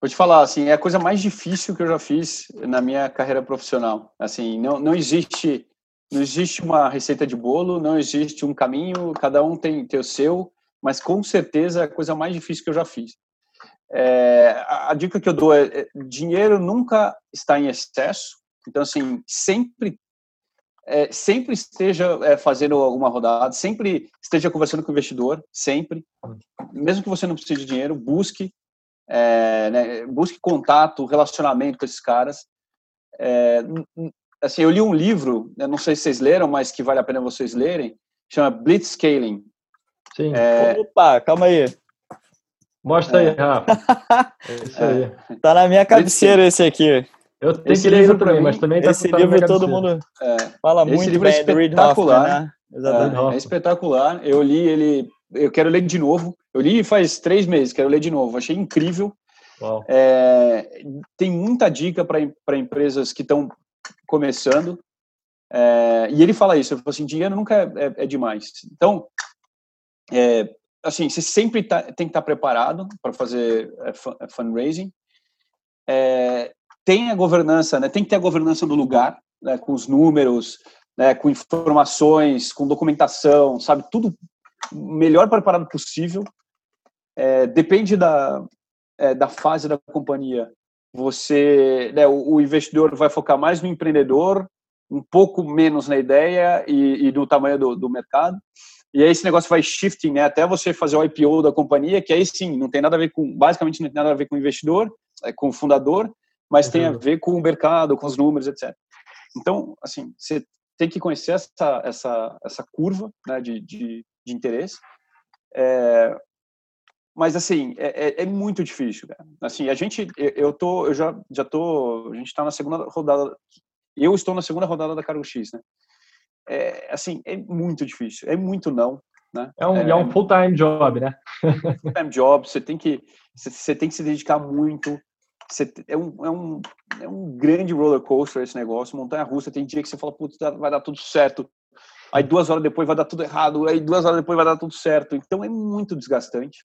Vou te falar, assim, é a coisa mais difícil que eu já fiz na minha carreira profissional. Assim, não, não existe não existe uma receita de bolo, não existe um caminho, cada um tem, tem o seu, mas com certeza é a coisa mais difícil que eu já fiz. É, a, a, dica que eu dou é, é, dinheiro nunca está em excesso. Então, assim, sempre é, sempre esteja é, fazendo alguma rodada, sempre esteja conversando com o investidor, sempre. Mesmo que você não precise de dinheiro, busque, é, né, busque contato, relacionamento com esses caras. É, assim, eu li um livro, não sei se vocês leram, mas que vale a pena vocês lerem, chama Blitzscaling. Sim. É, Opa, calma aí. Mostra aí, é. Rafa. É isso aí. É. Tá na minha cabeceira esse aqui. Eu tenho esse que ler livro também, mas também tá Esse livro todo mundo é. fala esse muito livro bem, é espetacular, né? Exatamente. É, é, espetacular. Eu li ele, eu quero ler de novo. Eu li faz três meses, quero ler de novo. Achei incrível. É, tem muita dica para empresas que estão começando. É, e ele fala isso, ele fala assim, dinheiro nunca é, é, é demais. Então, é, assim, você sempre tá, tem que estar tá preparado para fazer é, é, fundraising. É, tem a governança, né? Tem que ter a governança no lugar, né? com os números, né? com informações, com documentação, sabe? Tudo melhor preparado possível. É, depende da, é, da fase da companhia. Você, né, o, o, investidor vai focar mais no empreendedor, um pouco menos na ideia e, e no tamanho do, do mercado. E aí esse negócio vai shifting, né, até você fazer o IPO da companhia, que aí sim, não tem nada a ver com, basicamente não tem nada a ver com o investidor, é com o fundador, mas uhum. tem a uhum. ver com o mercado, com os números, etc. Então, assim, você tem que conhecer essa, essa, essa curva né, de, de, de interesse. É, mas assim é, é, é, muito difícil cara. assim a gente eu tô eu já já tô a gente está na segunda rodada eu estou na segunda rodada da Cargo X né é, assim, é muito difícil, é muito não. Né? É um, é, é um full-time job, né? full-time job, você tem, que, você, você tem que se dedicar muito. é, um, é, um, é um grande roller coaster esse negócio, montanha russa. Tem dia que você fala, putz, vai dar tudo certo. Aí duas horas depois vai dar tudo errado. Aí duas horas depois vai dar tudo certo. Então é muito desgastante.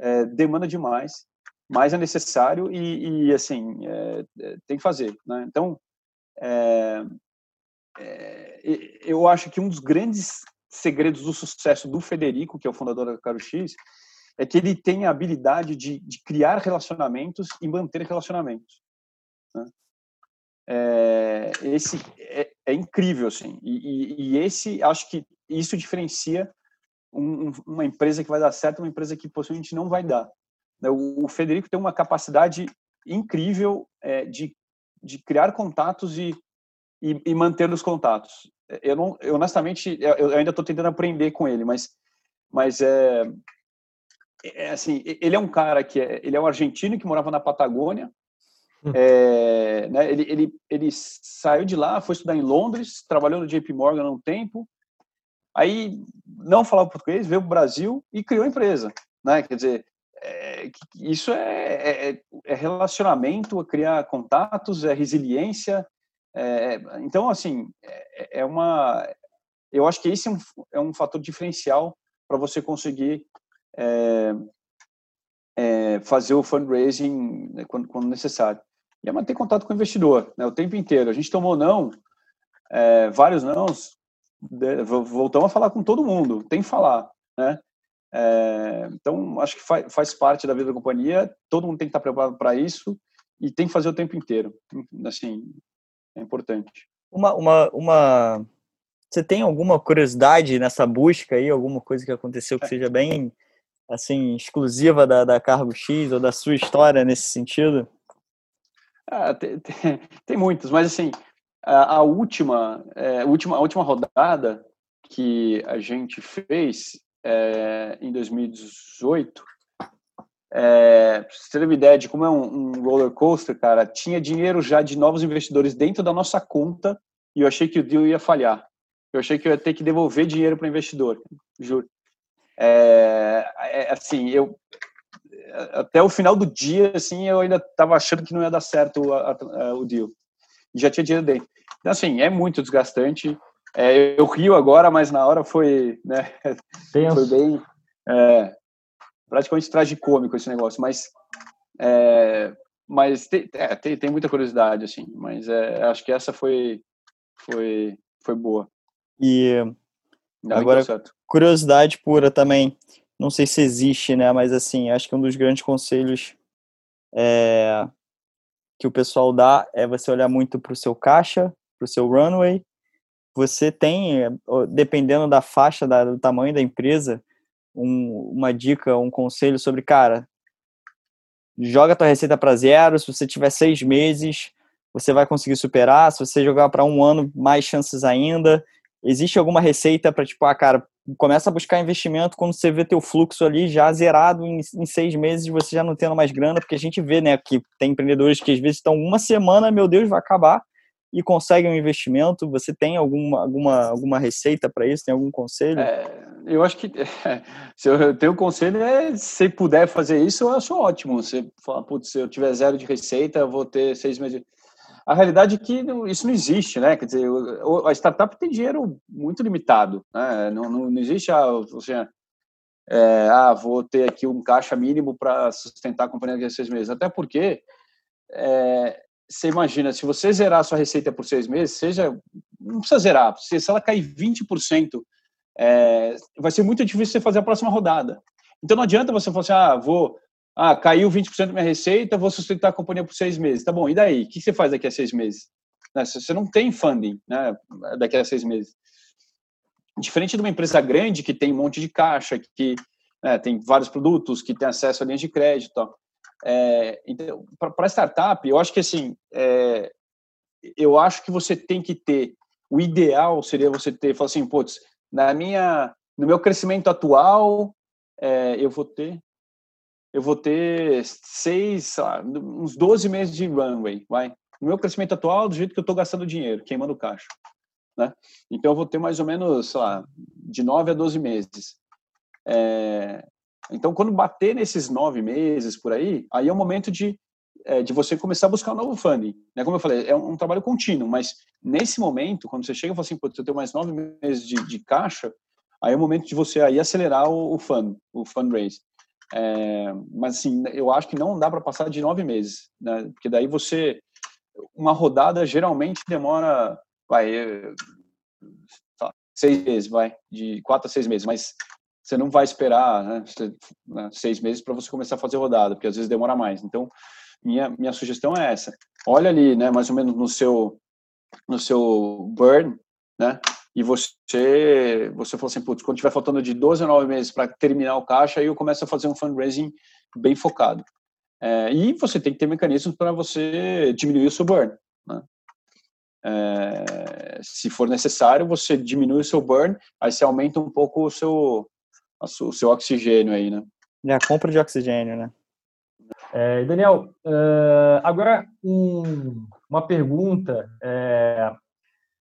É, demanda demais, mas é necessário e, e assim, é, é tem que fazer. Né? Então, é, é, eu acho que um dos grandes segredos do sucesso do Federico, que é o fundador da Caro X, é que ele tem a habilidade de, de criar relacionamentos e manter relacionamentos. Né? É, esse é, é, incrível, assim. E, e, e, esse, acho que isso diferencia um, uma empresa que vai dar certo uma empresa que possivelmente não vai dar. Né? O, o Federico tem uma capacidade incrível é, de, de criar contatos e, e, e manter os contatos. Eu não, eu, honestamente, eu ainda estou tentando aprender com ele, mas, mas é, é, assim, ele é um cara que é, ele é um argentino que morava na Patagônia. Hum. É, né, ele, ele, ele saiu de lá, foi estudar em Londres, trabalhou no JP Morgan há um tempo. Aí não falava português, veio para o Brasil e criou a empresa. Né? Quer dizer, é, isso é, é, é, relacionamento, é criar contatos, é resiliência. É, então, assim, é, é, uma. Eu acho que esse é um, é um fator diferencial para você conseguir é, é, fazer o fundraising né, quando, quando, necessário. E é manter contato com o investidor né, o tempo inteiro. A gente tomou não, é, vários nãos, voltamos a falar com todo mundo, tem que falar. Né? É, então, acho que faz, faz parte da vida da companhia, todo mundo tem que estar preparado para isso e tem que fazer o tempo inteiro. Assim, é importante. Uma, uma, uma... Você tem alguma curiosidade nessa busca aí, alguma coisa que aconteceu que é. seja bem assim, exclusiva da, da Cargo X ou da sua história nesse sentido? Ah, tem, tem, tem muitos, mas assim, a, a última, é, última, a última rodada que a gente fez é, em 2018, é, pra você ter uma ideia de como é um, um, roller coaster, cara, tinha dinheiro já de novos investidores dentro da nossa conta e eu achei que o deal ia falhar. Eu achei que eu ia ter que devolver dinheiro para o investidor, juro. É, é, assim, eu até o final do dia, assim, eu ainda estava achando que não ia dar certo a, a, a, o deal. Já tinha dinheiro dentro. Então, assim, é muito desgastante. É, eu rio agora, mas na hora foi, né, foi bem, é, praticamente tragicômico esse negócio, mas é, mas tem, é, tem, tem, muita curiosidade, assim, mas é, acho que essa foi, foi, foi boa. E agora, curiosidade pura também, não sei se existe, né? Mas assim, acho que um dos grandes conselhos é, que o pessoal dá é você olhar muito para o seu caixa, para o seu runway. Você tem, dependendo da faixa, da, do tamanho da empresa, um, uma dica, um conselho sobre, cara, joga tua receita para zero. Se você tiver seis meses, você vai conseguir superar. Se você jogar para um ano, mais chances ainda. Existe alguma receita para, tipo, ah, cara, começa a buscar investimento quando você vê teu fluxo ali já zerado em, em, seis meses, você já não tendo mais grana, porque a gente vê, né, que tem empreendedores que às vezes estão uma semana, meu Deus, vai acabar, e conseguem um investimento. Você tem alguma, alguma, alguma receita para isso? Tem algum conselho? É, eu acho que é, se eu tenho um conselho é se puder fazer isso, eu acho ótimo. Você fala, putz, se eu tiver zero de receita, eu vou ter seis meses. A realidade é que isso não existe, né? Quer dizer, a startup tem dinheiro muito limitado, né? Não, não, não existe a, seja, é, ah, vou ter aqui um caixa mínimo para sustentar a companhia daqui a seis meses. Até porque é, você imagina, se você zerar sua receita por seis meses, seja, não precisa zerar, se, ela cair 20%, é, vai ser muito difícil você fazer a próxima rodada. Então não adianta você falar assim, ah, vou ah, caiu 20% da minha receita, vou sustentar a companhia por seis meses. Tá bom, e daí? O que você faz daqui a seis meses? Né, você não tem funding né, daqui a seis meses. Diferente de uma empresa grande que tem um monte de caixa, que né, tem vários produtos, que tem acesso a linhas de crédito. É, então, para startup, eu acho que assim, é, eu acho que você tem que ter, o ideal seria você ter, falar assim, putz, na minha, no meu crescimento atual, é, eu vou ter eu vou ter seis, uns 12 meses de runway, vai. O meu crescimento atual, do jeito que eu estou gastando dinheiro, queimando caixa. Né? Então, eu vou ter mais ou menos, sei lá, de 9 a 12 meses. É... Então, quando bater nesses nove meses por aí, aí é o momento de é, de você começar a buscar um novo funding. Né? Como eu falei, é um, um trabalho contínuo, mas nesse momento, quando você chega e fala assim, eu tenho mais nove meses de, de, caixa, aí é o momento de você aí acelerar o, o fund, o fundraise. É, mas assim, eu acho que não dá para passar de nove meses, né? Porque daí você, uma rodada geralmente demora, vai, seis meses, vai, de quatro a seis meses, mas você não vai esperar né, né seis meses para você começar a fazer rodada, porque às vezes demora mais. Então, minha, minha sugestão é essa. Olha ali, né, mais ou menos no seu, no seu burn, né, e você, você falou assim, putz, quando tiver faltando de 12 a 9 meses para terminar o caixa, aí eu começo a fazer um fundraising bem focado. É, e você tem que ter mecanismos para você diminuir o seu burn. Né? É, se for necessário, você diminui o seu burn, aí você aumenta um pouco o seu, o seu oxigênio aí, né? É a compra de oxigênio, né? É, Daniel, uh, agora um, uma pergunta. É,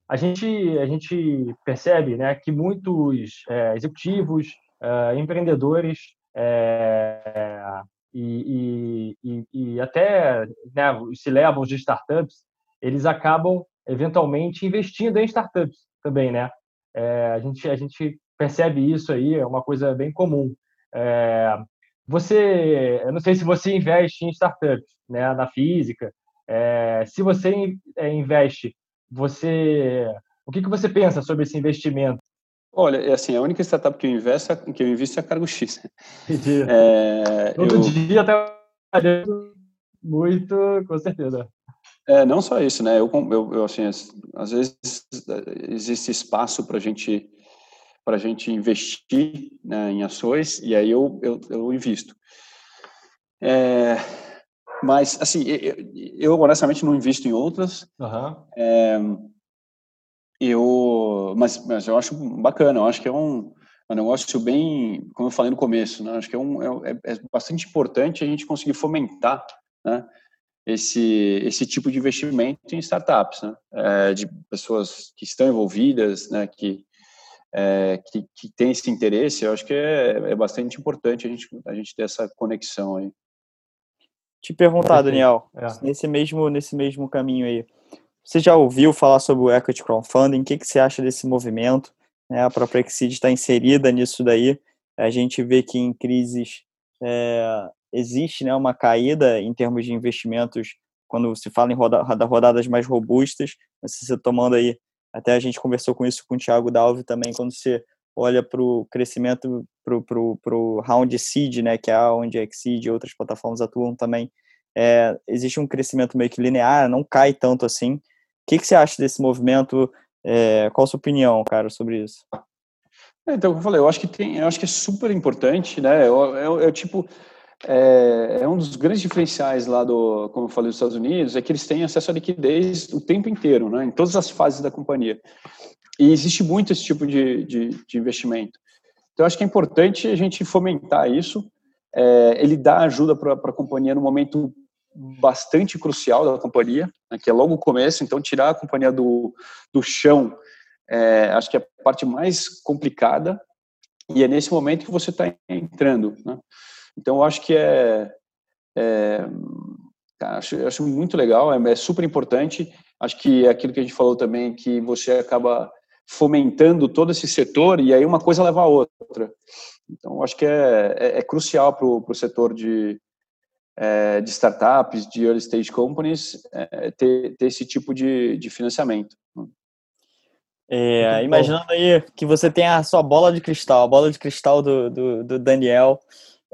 a, gente, a gente percebe né, que muitos é, executivos, é, empreendedores é, e, e, e, até né, se levam de startups, eles acabam eventualmente investindo em startups também, né? É, a gente a gente percebe isso aí, é uma coisa bem comum. É, você, eu não sei se você investe em startups, né, na física. É, se você é, investe, você, o que que você pensa sobre esse investimento? Olha, é assim, a única startup que eu investo, que eu invisto é a Cargo X. É, Todo eu... dia até muito, com certeza. É, não só isso, né? Eu, eu, eu assim, às vezes existe espaço para gente para gente investir né, em ações e aí eu eu, eu invisto. É, mas assim, eu, eu, honestamente não invisto em outras. Uhum. É, eu, mas, mas eu acho bacana. Eu acho que é um, um negócio bem, como eu falei no começo, né? Acho que é, um, é, é bastante importante a gente conseguir fomentar, né? esse, esse tipo de investimento em startups, né? É, de pessoas que estão envolvidas, né? que, é, que, que tem esse interesse, eu acho que é, é bastante importante a gente, a gente ter essa conexão aí. Te perguntar, Daniel, é. nesse, mesmo, nesse mesmo caminho aí, você já ouviu falar sobre o Equity Crowdfunding? O que, que você acha desse movimento? É, a própria Exceed está inserida nisso daí. A gente vê que em crises é, existe né, uma caída em termos de investimentos quando se fala em roda, rodadas mais robustas, você tomando aí, até a gente conversou com isso com o Thiago Dalve também, quando você olha para o crescimento, para o round seed, né, que é onde a Exceed e outras plataformas atuam também, é, existe um crescimento meio que linear, não cai tanto assim. O que, que você acha desse movimento? É, qual a sua opinião, cara, sobre isso? É, então, como eu falei, eu acho que tem, eu acho que é super importante, né? É, é, tipo, é, é, um dos grandes diferenciais lá do, como eu falei, dos Estados Unidos, é que eles têm acesso à liquidez o tempo inteiro, né, em todas as fases da companhia. E existe muito esse tipo de, de, de investimento. Então, acho que é importante a gente fomentar isso. É, ele dá ajuda para a companhia no momento bastante crucial da companhia, né, que é logo o começo. Então, tirar a companhia do, do chão, é, acho que é a parte mais complicada. E é nesse momento que você está entrando. Né? Então, eu acho que é, é acho, acho muito legal, é, é, super importante. Acho que é aquilo que a gente falou também, que você acaba fomentando todo esse setor e aí uma coisa leva a outra. Então, acho que é, é, é crucial para o setor de, é, de startups, de early stage companies, é, ter, ter esse tipo de, de financiamento. É, imaginando aí que você tem a sua bola de cristal, a bola de cristal do, do, do Daniel,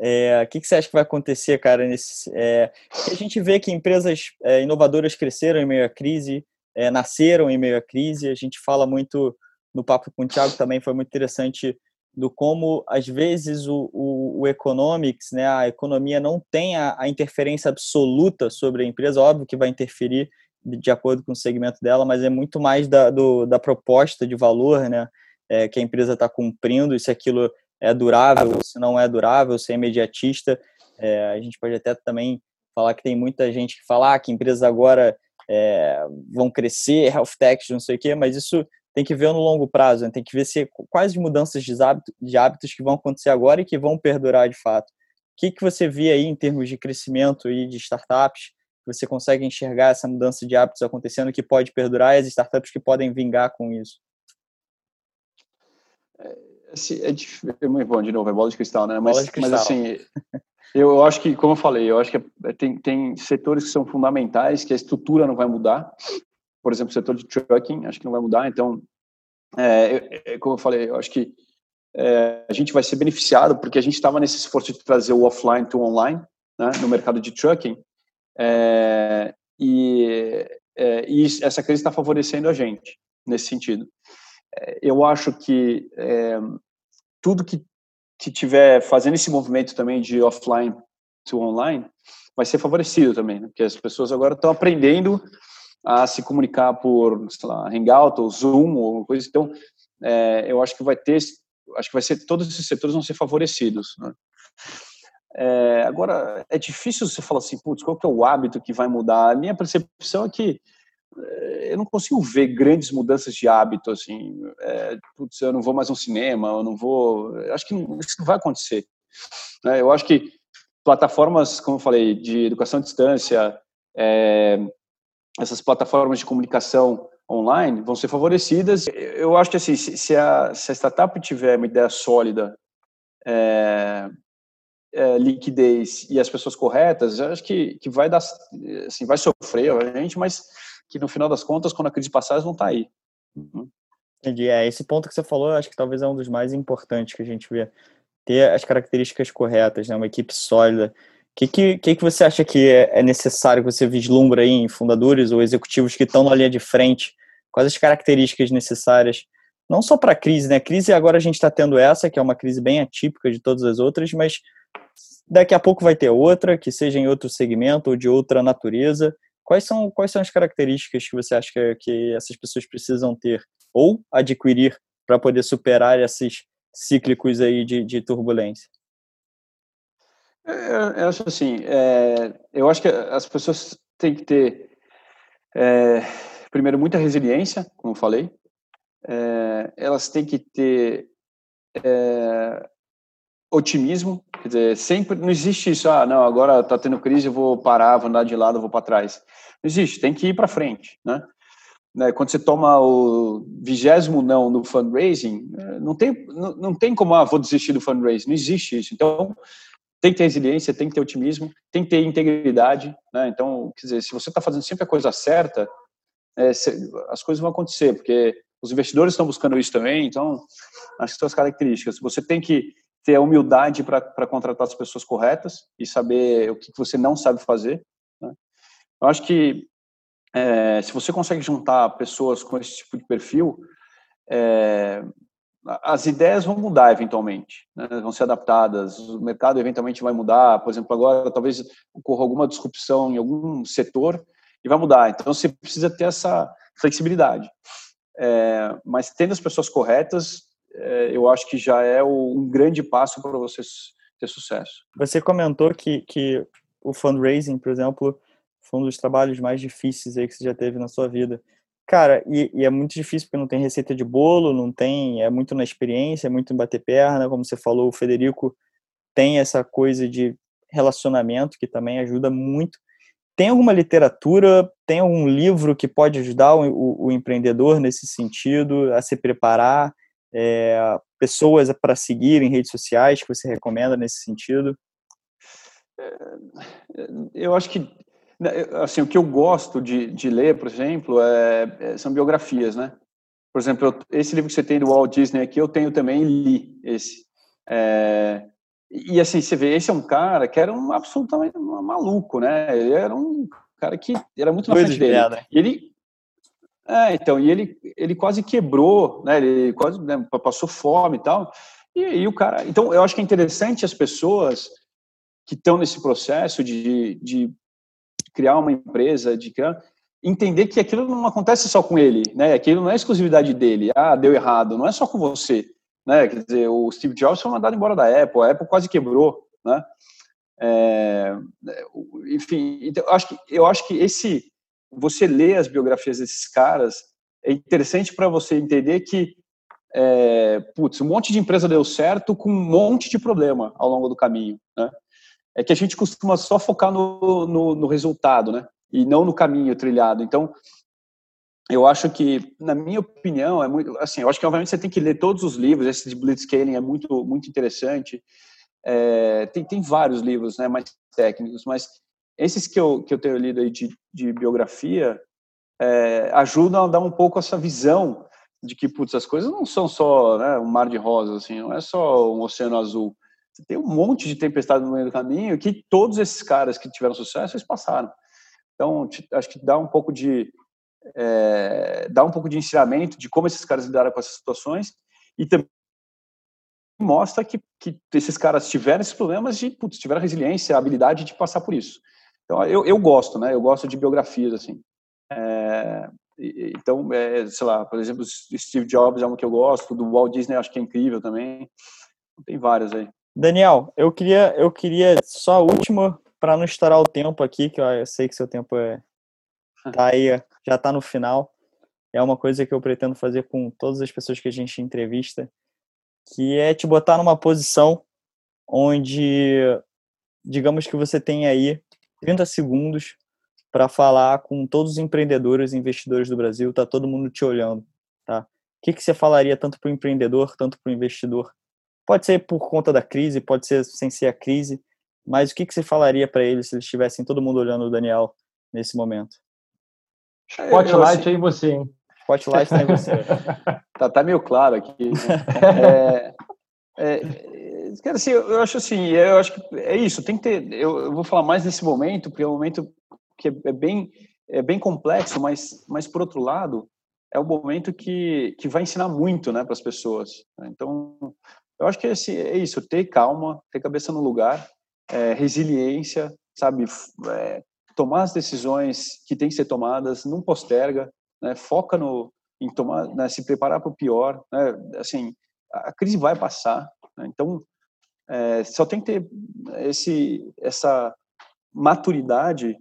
é, o que, que, você acha que vai acontecer, cara? Nesse, é, a gente vê que empresas é, inovadoras cresceram em meio à crise, é, nasceram em meio à crise. A gente fala muito no papo com o Thiago também, foi muito interessante do como, às vezes, o, o, o economics, né, a economia não tem a, a, interferência absoluta sobre a empresa. Óbvio que vai interferir de, acordo com o segmento dela, mas é muito mais da, do, da proposta de valor né, é, que a empresa está cumprindo, se aquilo é durável, se não é durável, se é imediatista. É, a gente pode até também falar que tem muita gente que fala ah, que empresas agora é, vão crescer, health techs, não sei o quê, mas isso tem que ver no longo prazo, né? tem que ver se quais mudanças de hábitos, de hábitos que vão acontecer agora e que vão perdurar de fato. O que, que você vê aí em termos de crescimento e de startups Você consegue enxergar essa mudança de hábitos acontecendo que pode perdurar e as startups que podem vingar com isso? É, é, é muito bom, de novo, é bola de cristal, né? Mas, cristal. mas assim, eu acho que, como eu falei, eu acho que é, tem, tem setores que são fundamentais, que a estrutura não vai mudar. Por exemplo, o setor de trucking, acho que não vai mudar. Então, é, como eu falei, eu acho que é, a gente vai ser beneficiado porque a gente estava nesse esforço de trazer o offline to online né, no mercado de trucking é, e, é, e, essa crise está favorecendo a gente nesse sentido. Eu acho que é, tudo que, tiver fazendo esse movimento também de offline to online vai ser favorecido também, né, porque as pessoas agora estão aprendendo a se comunicar por, sei lá, Hangout ou Zoom ou coisa. Então, é, eu acho que vai ter acho que vai ser todos esses setores vão ser favorecidos. Né? É, agora é difícil você falar assim, putz, qual que é o hábito que vai mudar? A minha percepção é que eu não consigo ver grandes mudanças de hábito assim. É, putz, eu não vou mais ao cinema, eu não vou. Eu acho que não, isso não vai acontecer. Né? Eu acho que plataformas, como eu falei, de educação à distância, é, essas plataformas de comunicação online vão ser favorecidas. Eu acho que assim, se a, se a startup tiver uma ideia sólida, é, é, liquidez e as pessoas corretas, eu acho que, que vai dar, assim, vai sofrer, obviamente, mas que no final das contas, quando a crise passar, eles vão estar tá aí. Uhum. Entendi. É, esse ponto que você falou, acho que talvez é um dos mais importantes que a gente vê. Ter as características corretas, né? uma equipe sólida. O que, que, que, que você acha que é, é necessário que você vislumbra aí em fundadores ou executivos que estão na linha de frente quais as características necessárias, não só para a crise, né? A crise agora a gente está tendo essa, que é uma crise bem atípica de todas as outras, mas daqui a pouco vai ter outra, que seja em outro segmento ou de outra natureza. Quais são, quais são as características que você acha que, que essas pessoas precisam ter ou adquirir para poder superar esses cíclicos aí de, de turbulência? Eu, eu acho assim, é, eu acho que as pessoas têm que ter é, primeiro, muita resiliência, como eu falei. É, elas têm que ter é, otimismo, quer dizer, sempre não existe isso, ah, não, agora está tendo crise, eu vou parar, vou andar de lado, vou para trás. Não existe, tem que ir para frente, né? né? Quando você toma o vigésimo não no fundraising, é, não tem, não, não tem como, ah, vou desistir do fundraising, não existe isso. Então, tem que ter resiliência, tem que ter otimismo, tem que ter integridade, né? Então, quer dizer, se você está fazendo sempre a coisa certa, é, as coisas vão acontecer, porque os investidores estão buscando isso também, então, acho que são as características. Você tem que ter a humildade para contratar as pessoas corretas e saber o que você não sabe fazer. Né? Eu acho que é, se você consegue juntar pessoas com esse tipo de perfil, é, as ideias vão mudar eventualmente, né? vão ser adaptadas, o mercado eventualmente vai mudar. Por exemplo, agora talvez ocorra alguma disrupção em algum setor e vai mudar. Então você precisa ter essa flexibilidade. É, mas tendo as pessoas corretas, é, eu acho que já é um grande passo para você ter sucesso. Você comentou que, que o fundraising, por exemplo, foi um dos trabalhos mais difíceis aí que você já teve na sua vida. Cara, e, e, é muito difícil porque não tem receita de bolo, não tem, é muito na experiência, é muito em bater perna, como você falou, o Federico tem essa coisa de relacionamento que também ajuda muito. Tem alguma literatura, tem algum livro que pode ajudar o, o, o empreendedor nesse sentido, a se preparar? É, pessoas para seguir em redes sociais que você recomenda nesse sentido? É, eu acho que né, assim o que eu gosto de, de ler, por exemplo, é, é, são biografias, né? Por exemplo, eu, esse livro que você tem do Walt Disney aqui, eu tenho também li esse. É, e assim, você vê, esse é um cara que era um absolutamente maluco, né? Ele era um cara que era muito na frente dele. E ele, é, então, e ele, ele quase quebrou, né? Ele quase né, passou fome e tal. E, e o cara, então, eu acho que é interessante as pessoas que estão nesse processo de, de criar uma empresa, de criar, entender que aquilo não acontece só com ele, né? Aquilo não é exclusividade dele. Ah, deu errado. Não é só com você né? Quer dizer, o Steve Jobs foi mandado embora da Apple, a Apple quase quebrou, né? É, enfim, então, eu acho que eu acho que esse você ler as biografias desses caras é interessante para você entender que é, putz, um monte de empresa deu certo com um monte de problema ao longo do caminho, né? é que a gente costuma só focar no, no, no resultado, né? E não no caminho trilhado. Então, eu acho que, na minha opinião, é muito assim. Eu acho que obviamente você tem que ler todos os livros. Esse de Blitzscaling é muito muito interessante. É, tem tem vários livros, né, mais técnicos, mas esses que eu que eu tenho lido aí de, de biografia é, ajudam a dar um pouco essa visão de que putz, as coisas não são só né, um mar de rosas, assim, não é só um oceano azul. Você tem um monte de tempestade no meio do caminho que todos esses caras que tiveram sucesso eles passaram. Então, acho que dá um pouco de é, dá um pouco de ensinamento de como esses caras lidaram com essas situações e também mostra que, que esses caras tiveram esses problemas e putz, tiveram resiliência, habilidade de passar por isso. Então, eu, eu gosto, né? Eu gosto de biografias, assim. É, então, é, sei lá, por exemplo, Steve Jobs é um que eu gosto, do Walt Disney acho que é incrível também. Tem vários aí. Daniel, eu queria, eu queria só a última para não estourar o tempo aqui, que eu sei que seu tempo é tá aí, já está no final. É uma coisa que eu pretendo fazer com todas as pessoas que a gente entrevista, que é te botar numa posição onde, digamos que você tem aí 30 segundos para falar com todos os empreendedores e investidores do Brasil, tá todo mundo te olhando, tá? O que, que você falaria tanto para o empreendedor, tanto para o investidor? Pode ser por conta da crise, pode ser sem ser a crise, mas o que, que você falaria para eles se eles estivessem todo mundo olhando o Daniel nesse momento? Spotlight aí você, hein? Spotlight tá em você. tá, tá meio claro aqui. Né? É, é, assim, eu acho assim, eu acho que é isso, tem que ter, eu, vou falar mais nesse momento, porque é um momento que é, é bem, é bem complexo, mas, mas por outro lado, é o momento que, que vai ensinar muito né, para as pessoas. Né? Então, eu acho que é, esse, é isso, ter calma, ter cabeça no lugar, é, resiliência, sabe, é, tomar as decisões que têm que ser tomadas, não posterga, né, foca no, em tomar, né, se preparar para o pior, né, assim, a crise vai passar, né, então é, só tem que ter esse, essa maturidade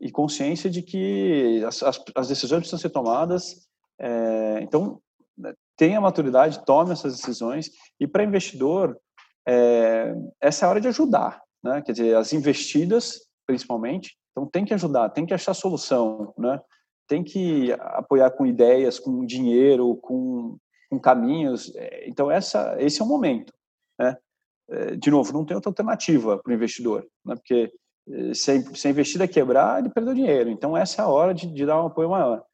e consciência de que as, as, as decisões precisam ser tomadas. É, então, né, tenha maturidade, tome essas decisões. E para investidor, é, essa é a hora de ajudar, né? Quer dizer, as investidas, principalmente. Então, tem que ajudar, tem que achar solução, né? Tem que apoiar com ideias, com dinheiro, com, com caminhos. É, então, essa, esse é o momento, né? É, de novo, não tem outra alternativa para o investidor, né? Porque se a, investida quebrar, ele perdeu dinheiro. Então, essa é a hora de, de dar um apoio maior.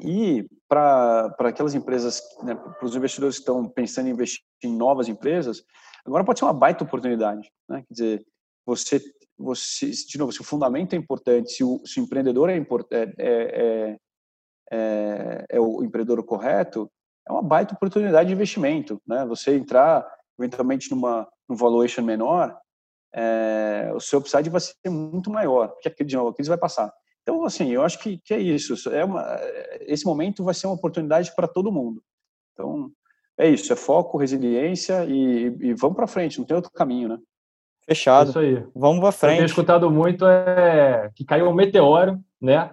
E para aquelas empresas, né, para os investidores que estão pensando em investir em novas empresas, agora pode ser uma baita oportunidade. Né? Quer dizer, você, você, de novo, se o fundamento é importante, se o, se o empreendedor é, é, é, é, é o empreendedor correto, é uma baita oportunidade de investimento. Né? Você entrar eventualmente numa num valuation menor, é, o seu upside vai ser muito maior, porque de novo, a crise vai passar. Então, assim, eu acho que, que é isso. É uma, esse momento vai ser uma oportunidade para todo mundo. Então, é isso. É foco, resiliência e, e vamos para frente. Não tem outro caminho, né? Fechado. Isso aí. Vamos para frente. Eu tenho escutado muito é que caiu um meteoro, né?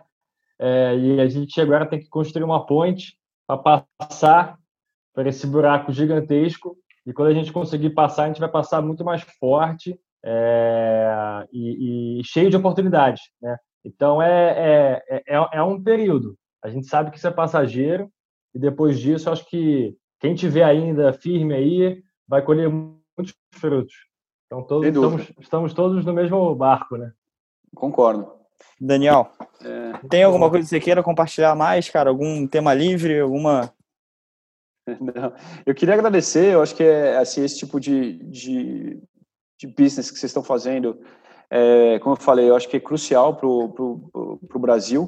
É, e a gente agora tem que construir uma ponte para passar por esse buraco gigantesco. E quando a gente conseguir passar, a gente vai passar muito mais forte é, e, e, cheio de oportunidades. Né? Então, é, é, é, é, um período. A gente sabe que isso é passageiro e depois disso, acho que quem tiver ainda firme aí vai colher muitos frutos. Então, todos, estamos, estamos todos no mesmo barco, né? Concordo. Daniel, é, tem alguma coisa que você queira compartilhar mais, cara? Algum tema livre, alguma... Não. Eu queria agradecer, eu acho que é assim, esse tipo de, de, de business que vocês estão fazendo, é, como eu falei, eu acho que é crucial para o Brasil.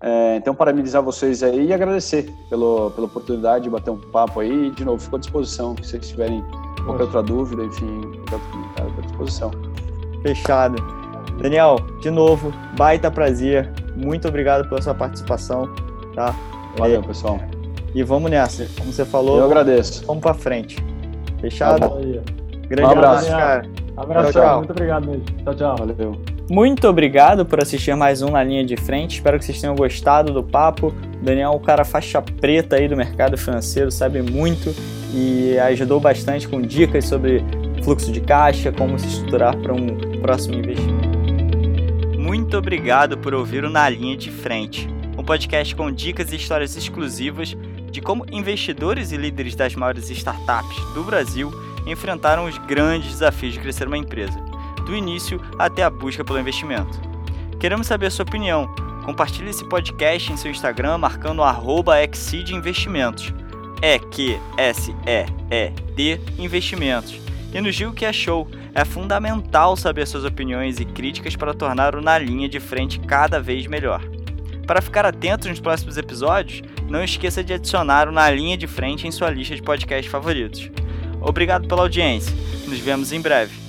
É, então, parabenizar vocês aí e agradecer pelo, pela oportunidade de bater um papo aí. De novo, fico à disposição, se vocês tiverem qualquer outra dúvida, enfim, qualquer outro comentário, à disposição. Fechado. Daniel, de novo, baita prazer. Muito obrigado pela sua participação. Tá? Valeu, é, pessoal. E vamos nessa. Como você falou, eu agradeço. Vamos para frente. Fechado? Tá Grande um abraço, cara. Abraço, tchau, tchau. muito obrigado mesmo. Tchau, tchau. Valeu. Muito obrigado por assistir mais um na linha de frente. Espero que vocês tenham gostado do papo. O Daniel é um cara faixa preta aí do mercado financeiro, sabe muito e ajudou bastante com dicas sobre fluxo de caixa, como se estruturar para um próximo investimento. Muito obrigado por ouvir o Na Linha de Frente, um podcast com dicas e histórias exclusivas de como investidores e líderes das maiores startups do Brasil enfrentaram os grandes desafios de crescer uma empresa, do início até a busca pelo investimento. Queremos saber a sua opinião. Compartilhe esse podcast em seu Instagram marcando Exceed Investimentos. É Q S E E D Investimentos. E nos diga o que achou. É fundamental saber suas opiniões e críticas para tornar o Na Linha de Frente cada vez melhor. Para ficar atento nos próximos episódios, não esqueça de adicionar o Na Linha de Frente em sua lista de podcasts favoritos. Obrigado pela audiência. Nos vemos em breve.